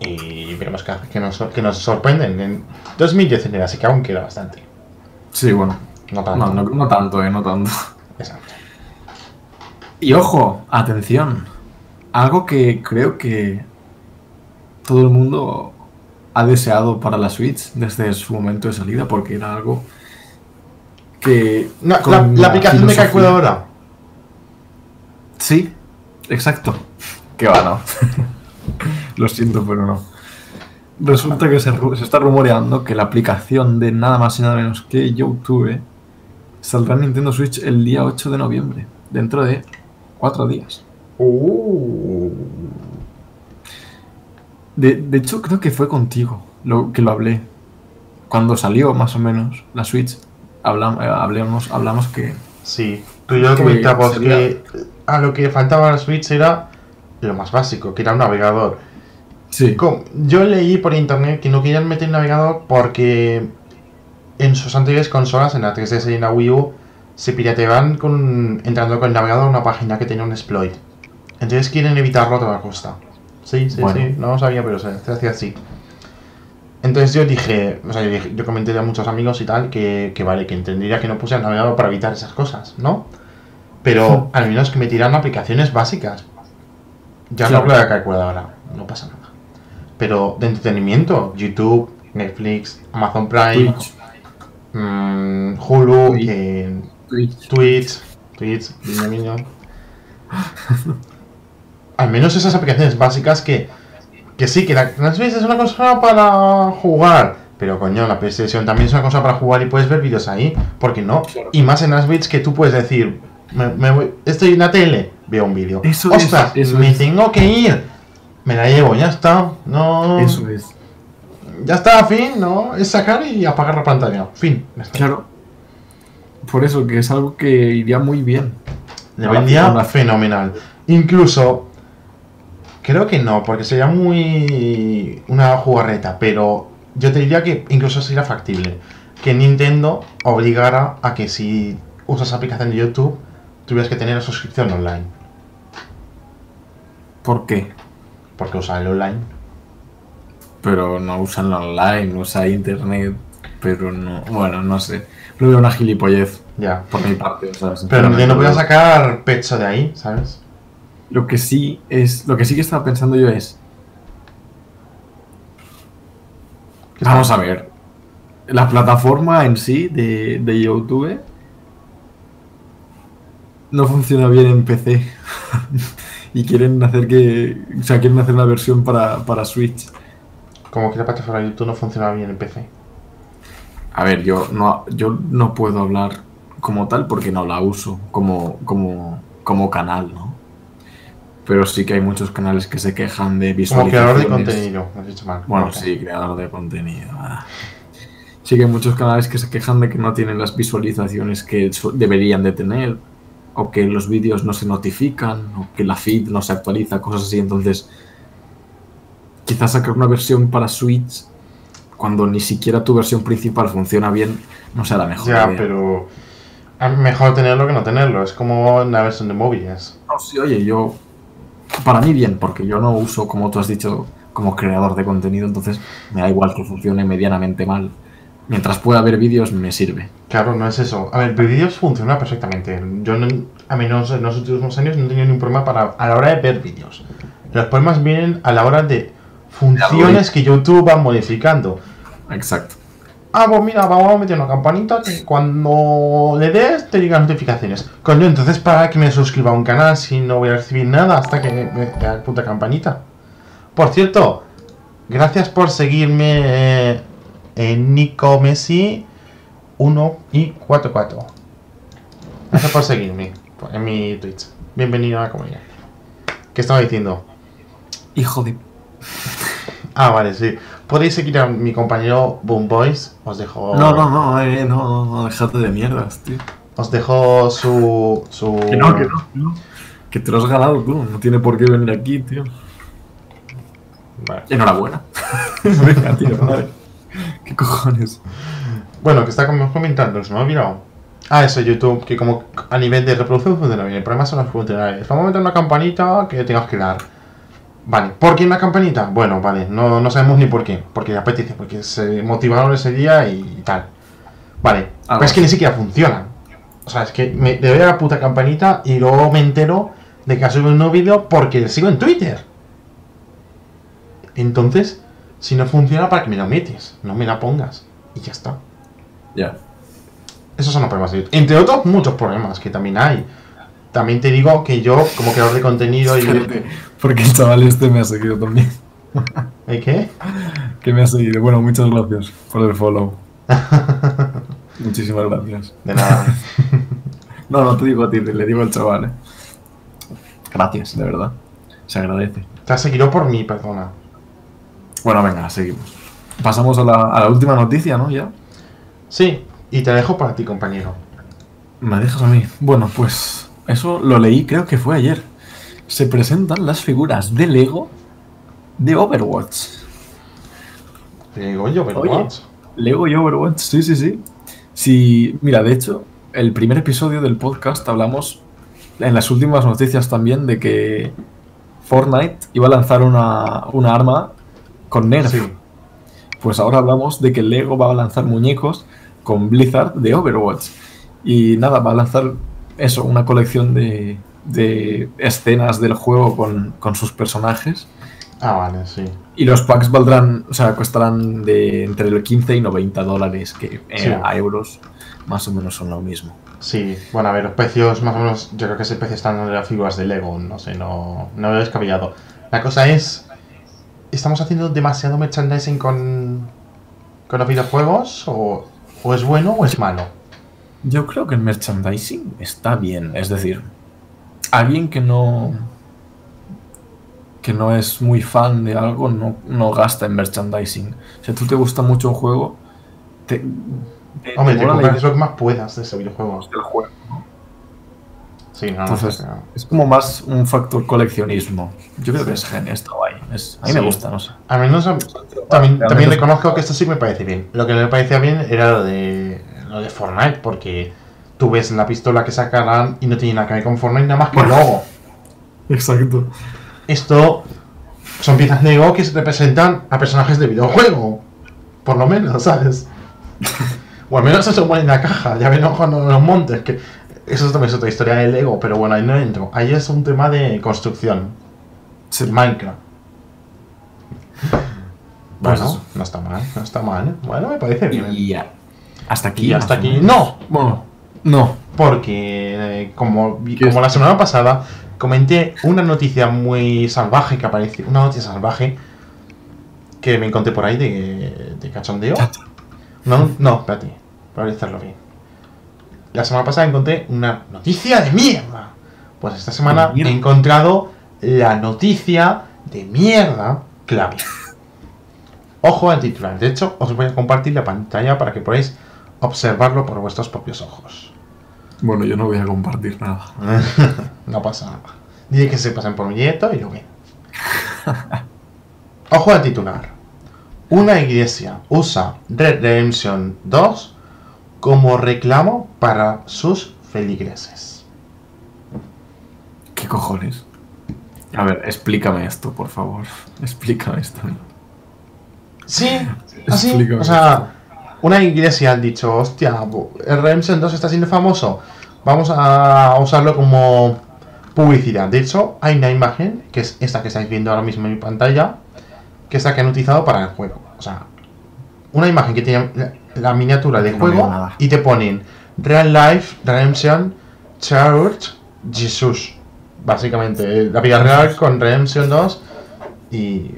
Y veremos que, que, nos, que nos sorprenden en 2019, así que aún queda bastante. Sí, bueno. No tanto. No, no, no tanto, eh, no tanto. Exacto. Y ojo, atención. Algo que creo que todo el mundo ha deseado para la Switch desde su momento de salida, porque era algo que... No, la, aplicación de filosofía- calculadora. Sí, exacto. Que va, no. *laughs* Lo siento, pero no. Resulta que se, se está rumoreando que la aplicación de nada más y nada menos que YouTube saldrá en Nintendo Switch el día 8 de noviembre, dentro de cuatro días. Uh. De, de hecho, creo que fue contigo lo que lo hablé. Cuando salió más o menos la Switch, hablam- eh, hablamos, hablamos que Sí. Tú y yo Que comentamos sería- que a lo que faltaba la Switch era lo más básico, que era un navegador. Sí. Yo leí por internet que no querían meter navegador porque en sus anteriores consolas, en la 3DS y en la Wii U, se pirateaban con, entrando con el navegador a una página que tenía un exploit. Entonces quieren evitarlo a toda costa. Sí, sí, Bueno. sí, no lo sabía, pero se, hacía así. Entonces yo dije, o sea, yo, dije- yo comenté a muchos amigos y tal que, que vale, que entendería que no puse el navegador para evitar esas cosas, ¿no? Pero al menos que me tiran aplicaciones básicas. Ya no hablo de calculadora, no pasa nada. Pero de entretenimiento, YouTube, Netflix, Amazon Prime, mm, Hulu, eh, Twitch. Twitch, Twitch, guiño. Al menos esas aplicaciones básicas que, que sí, que la la Switch es una consola para jugar. Pero coño, la PlayStation también es una cosa para jugar y puedes ver vídeos ahí. ¿Por qué no? Claro. Y más en las Switch que tú puedes decir, me, me voy- estoy en la tele, veo un vídeo. Eso es, ¡Ostras! eso me es. tengo que ir. Me la llevo, ya está. No. Eso es. Ya está, fin, ¿no? Es sacar y apagar la pantalla. Fin. ya está. Claro. Por eso, que es algo que iría muy bien. Le vendía fenomenal. Incluso, creo que no, porque sería muy una jugarreta, pero yo te diría que incluso sería factible que Nintendo obligara a que si usas aplicación de YouTube, tuvieras que tener suscripción online. ¿Por qué? Porque usar el online. Pero no usan online, usa internet. Pero no. Bueno, no sé. Lo veo una gilipollez Ya. por mi parte. o sea, Pero Nintendo lo podía veo. sacar pecho de ahí, ¿sabes? Lo que sí es. Lo que sí que estaba pensando yo es. Vamos a ver. La plataforma en sí de, de YouTube no funciona bien en PC. *laughs* y quieren hacer que. O sea, quieren hacer una versión para, para Switch. Como que la plataforma de YouTube no funciona bien en PC. A ver, yo no, yo no puedo hablar como tal porque no la uso como, como, como canal, ¿no? Pero sí que hay muchos canales que se quejan de Como visualizaciones. creador de contenido, has dicho mal. Bueno, sí, creador de contenido. ah. Sí que hay muchos canales que se quejan de que no tienen las visualizaciones que deberían de tener, o que los vídeos no se notifican, o que la feed no se actualiza, cosas así. Entonces, quizás sacar una versión para Switch cuando ni siquiera tu versión principal funciona bien, no la mejor. Ya, idea. pero es mejor tenerlo que no tenerlo. Es como en la versión de móviles. No, sí, oye, yo. Para mí bien, porque yo no uso, como tú has dicho, como creador de contenido, entonces me da igual que funcione medianamente mal. Mientras pueda ver vídeos, me sirve. Claro, no es eso. A ver, vídeos funciona perfectamente. Yo, no, a menos en los últimos años, no he tenido ningún problema para, a la hora de ver vídeos. Los problemas vienen a la hora de funciones que YouTube va modificando. Exacto. Ah, pues mira, vamos a meter una campanita que cuando le des te digan notificaciones. Coño, entonces para que me suscriba a un canal si no voy a recibir nada hasta que me dé la puta campanita. Por cierto, gracias por seguirme eh, en Nico Messi 1 y 44. Gracias por seguirme en mi Twitch. Bienvenido a la comunidad. ¿Qué estaba diciendo? Hijo de. Ah, vale, sí. Podéis seguir a mi compañero Boom Boys. Os dejo. No, no, no, eh, no, no, déjate de mierdas, tío. Os dejo su. su... Que no, que no, que no. Que te lo has ganado tú, no tiene por qué venir aquí, tío. Vale. Enhorabuena. *laughs* Venga, tío, vale. ¿Qué cojones? Bueno, que está como comentando, se me ha olvidado. Ah, eso, YouTube, que como a nivel de reproducción funciona bien. El problema son los funcionarios. Vamos a meter una campanita que tengas que dar. Vale, ¿por qué una campanita? Bueno, vale, no, no sabemos ni por qué. Porque apetece, porque se motivaron ese día y tal. Vale, Ah, pero es que ni siquiera funcionan. O sea, es que me le doy a la puta campanita y luego me entero de que ha subido un nuevo vídeo porque sigo en Twitter. Entonces, si no funciona, ¿para qué me lo metes? No me la pongas. Y ya está. Ya. Esos son los problemas de YouTube. Entre otros, muchos problemas que también hay. También te digo que yo, como creador de contenido y... *laughs* Porque el chaval este me ha seguido también. ¿Eh, ¿Qué? Que me ha seguido. Bueno, muchas gracias por el follow. *laughs* Muchísimas gracias. De nada. No, no te digo a ti, le digo al chaval, eh. Gracias, de verdad. Se agradece. Te has seguido por mí, perdona. Bueno, venga, seguimos. Pasamos a la, a la última noticia, ¿no? Ya. Sí, y te dejo para ti, compañero. Me dejas a mí. Bueno, pues eso lo leí, creo que fue ayer. Se presentan las figuras de Lego de Overwatch. Lego y Overwatch. Lego y Overwatch, sí, sí, sí. Sí, mira, de hecho, el primer episodio del podcast hablamos en las últimas noticias también de que Fortnite iba a lanzar una, una arma con Nerf. Sí. Pues ahora hablamos de que Lego va a lanzar muñecos con Blizzard de Overwatch. Y nada, va a lanzar eso, una colección de, de escenas del juego con, con sus personajes. Ah, vale, sí. Y los packs valdrán, o sea, costarán de entre el 15 y 90 dólares, que eh, Sí. a euros más o menos son lo mismo. Sí, bueno, a ver, los precios más o menos, yo creo que es el precio estándar de las figuras de Lego, no sé, no, no veo descabellado. La cosa es, ¿estamos haciendo demasiado merchandising con, con los videojuegos? O, ¿O es bueno o es malo? Yo creo que el merchandising está bien, es decir, alguien que no que no es muy fan de algo no, no gasta en merchandising. Si a tú te gusta mucho un juego, te, te- Hombre, te compras lo que más puedas de ese videojuego. del juego. ¿no? Sí, no, no, Entonces, sé, no. es como más un factor coleccionismo. Yo creo que es genial, está guay. Es- a mí me gusta, no sé. Al menos a- también, también reconozco que esto sí me parece bien. Lo que no me parecía bien era lo de, lo de Fortnite, porque tú ves la pistola que sacarán y no tiene nada que ver con Fortnite nada más que el logo. Exacto. Esto son piezas Lego que representan a personajes de videojuego. Por lo menos, ¿sabes? *laughs* o al menos eso pone en la caja. Ya veremos cuando los montes. Que eso también es otra historia de Lego, pero bueno, ahí no entro. Ahí es un tema de construcción. Sí. Minecraft. Pues Bueno, eso. no está mal, no está mal. Bueno, me parece bien. Y ya. Hasta aquí. Y hasta aquí. No, Bueno, no. porque eh, como, vi- ¿Qué como la semana pasada comenté una noticia muy salvaje que apareció, una noticia salvaje que me encontré por ahí de, de cachondeo. No, no, espérate, para hacerlo bien. La semana pasada encontré una noticia de mierda. Pues esta semana he encontrado la noticia de mierda clave. Ojo al titular. De hecho, os voy a compartir la pantalla para que podáis observarlo por vuestros propios ojos. Bueno, yo no voy a compartir nada. *laughs* no pasa nada. Dile que se pasen por mi directo y lo ven. Ojo al titular. Una iglesia usa Red Redemption 2 como reclamo para sus feligreses. ¿Qué cojones? A ver, explícame esto, por favor. Explícame esto. Sí, así. *laughs* Explícame O sea, una iglesia ha dicho, hostia, el Redemption 2 está siendo famoso. Vamos a usarlo como publicidad. De hecho, hay una imagen, que es esta que estáis viendo ahora mismo en mi pantalla, que es la que han utilizado para el juego. O sea, una imagen que tiene la, la miniatura del No juego y te ponen Real Life, Redemption, Church, Jesus. Básicamente, la vida real con Redemption 2 y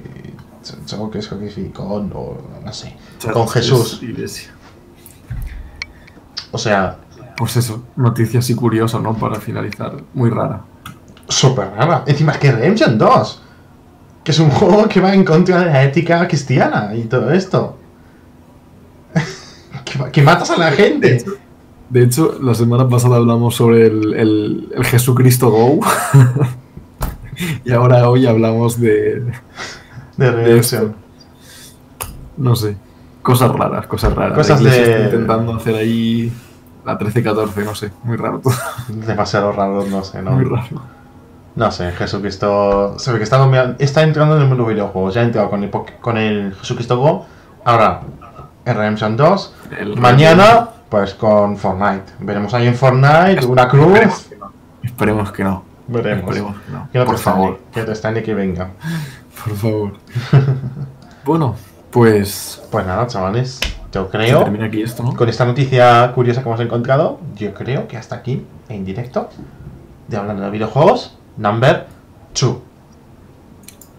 algo que es con o no sé, con Jesús. Iglesia. O sea, Pues eso, noticia así curiosa, ¿no? Para finalizar. Muy rara. súper rara. Encima es que Redemption 2, que es un juego que va en contra de la ética cristiana y todo esto. *laughs* que, que matas a la gente. De hecho, la semana pasada hablamos sobre el, el- el Jesucristo Go. *laughs* y ahora hoy hablamos de. De Redemption. No sé. Cosas raras, cosas raras. Cosas de- intentando hacer ahí la 13-14, no sé. Muy raro todo. Demasiado raro, no sé, ¿no? Muy raro. No sé, Jesucristo. Se ve que está, está entrando en el mundo de videojuegos. Ya ha entrado con el, con el Jesucristo Go. Ahora, el Redemption 2. El Mañana, pues con Fortnite. Veremos ahí en Fortnite una Esperemos cruz. que no. Esperemos que no. Veremos. Esperemos que no. No te Por favor. Que te extrañe que venga. Por favor. *laughs* bueno, pues. Pues nada, chavales. Yo Se creo. termina aquí esto, ¿no? Con esta noticia curiosa que hemos encontrado, yo creo que hasta aquí, en directo, de hablando de videojuegos, number 2.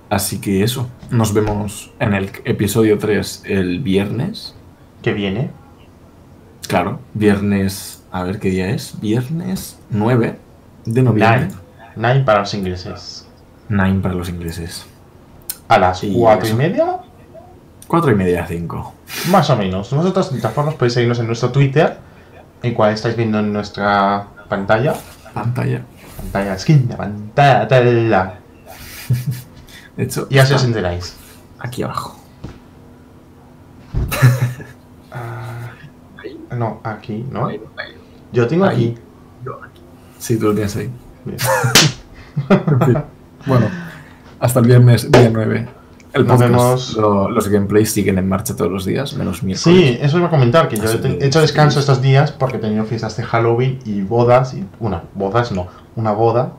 Así que eso. Nos vemos en el episodio 3 el viernes. Que viene. Claro, viernes. A ver qué día es. Viernes 9 de noviembre. 9. 9 para los ingleses. 9 para los ingleses. A las Y 4 y media, 4 y media, 5. más o menos. Vosotros, de todas formas, podéis seguirnos en nuestro Twitter, el cual estáis viendo en nuestra pantalla. Pantalla. Pantalla, skin de pantalla, tela. De hecho, Ya se os enteráis. aquí abajo. Ah, no, aquí, ¿no? Ahí, ahí. Yo tengo Ahí. aquí. Yo aquí. Sí, tú lo tienes ahí. Bien. *laughs* En fin. Bueno, hasta el viernes día 9. El Nos podcast, vemos. lo- los gameplays siguen en marcha todos los días, menos miércoles. Sí, eso iba a comentar, que yo Así he te- que- he hecho descanso estos días porque he tenido fiestas de Halloween y bodas, y una, bodas no, una boda.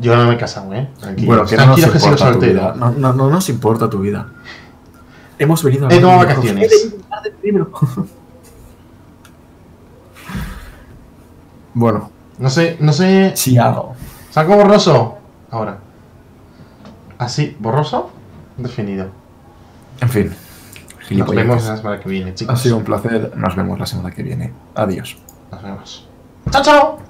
Yo no me he casado, ¿eh? Tranquilos, Bueno, que no nos que importa tu vida. No, no, no nos importa tu vida. Hemos venido a He tomado vacaciones. bueno, No sé, no sé. Chiao. Saco borroso. Ahora. Así, borroso, definido. En fin. Nos vemos la semana que viene, chicos. Ha sido un placer. Nos vemos la semana que viene. Adiós. Nos vemos. ¡Chao, chao!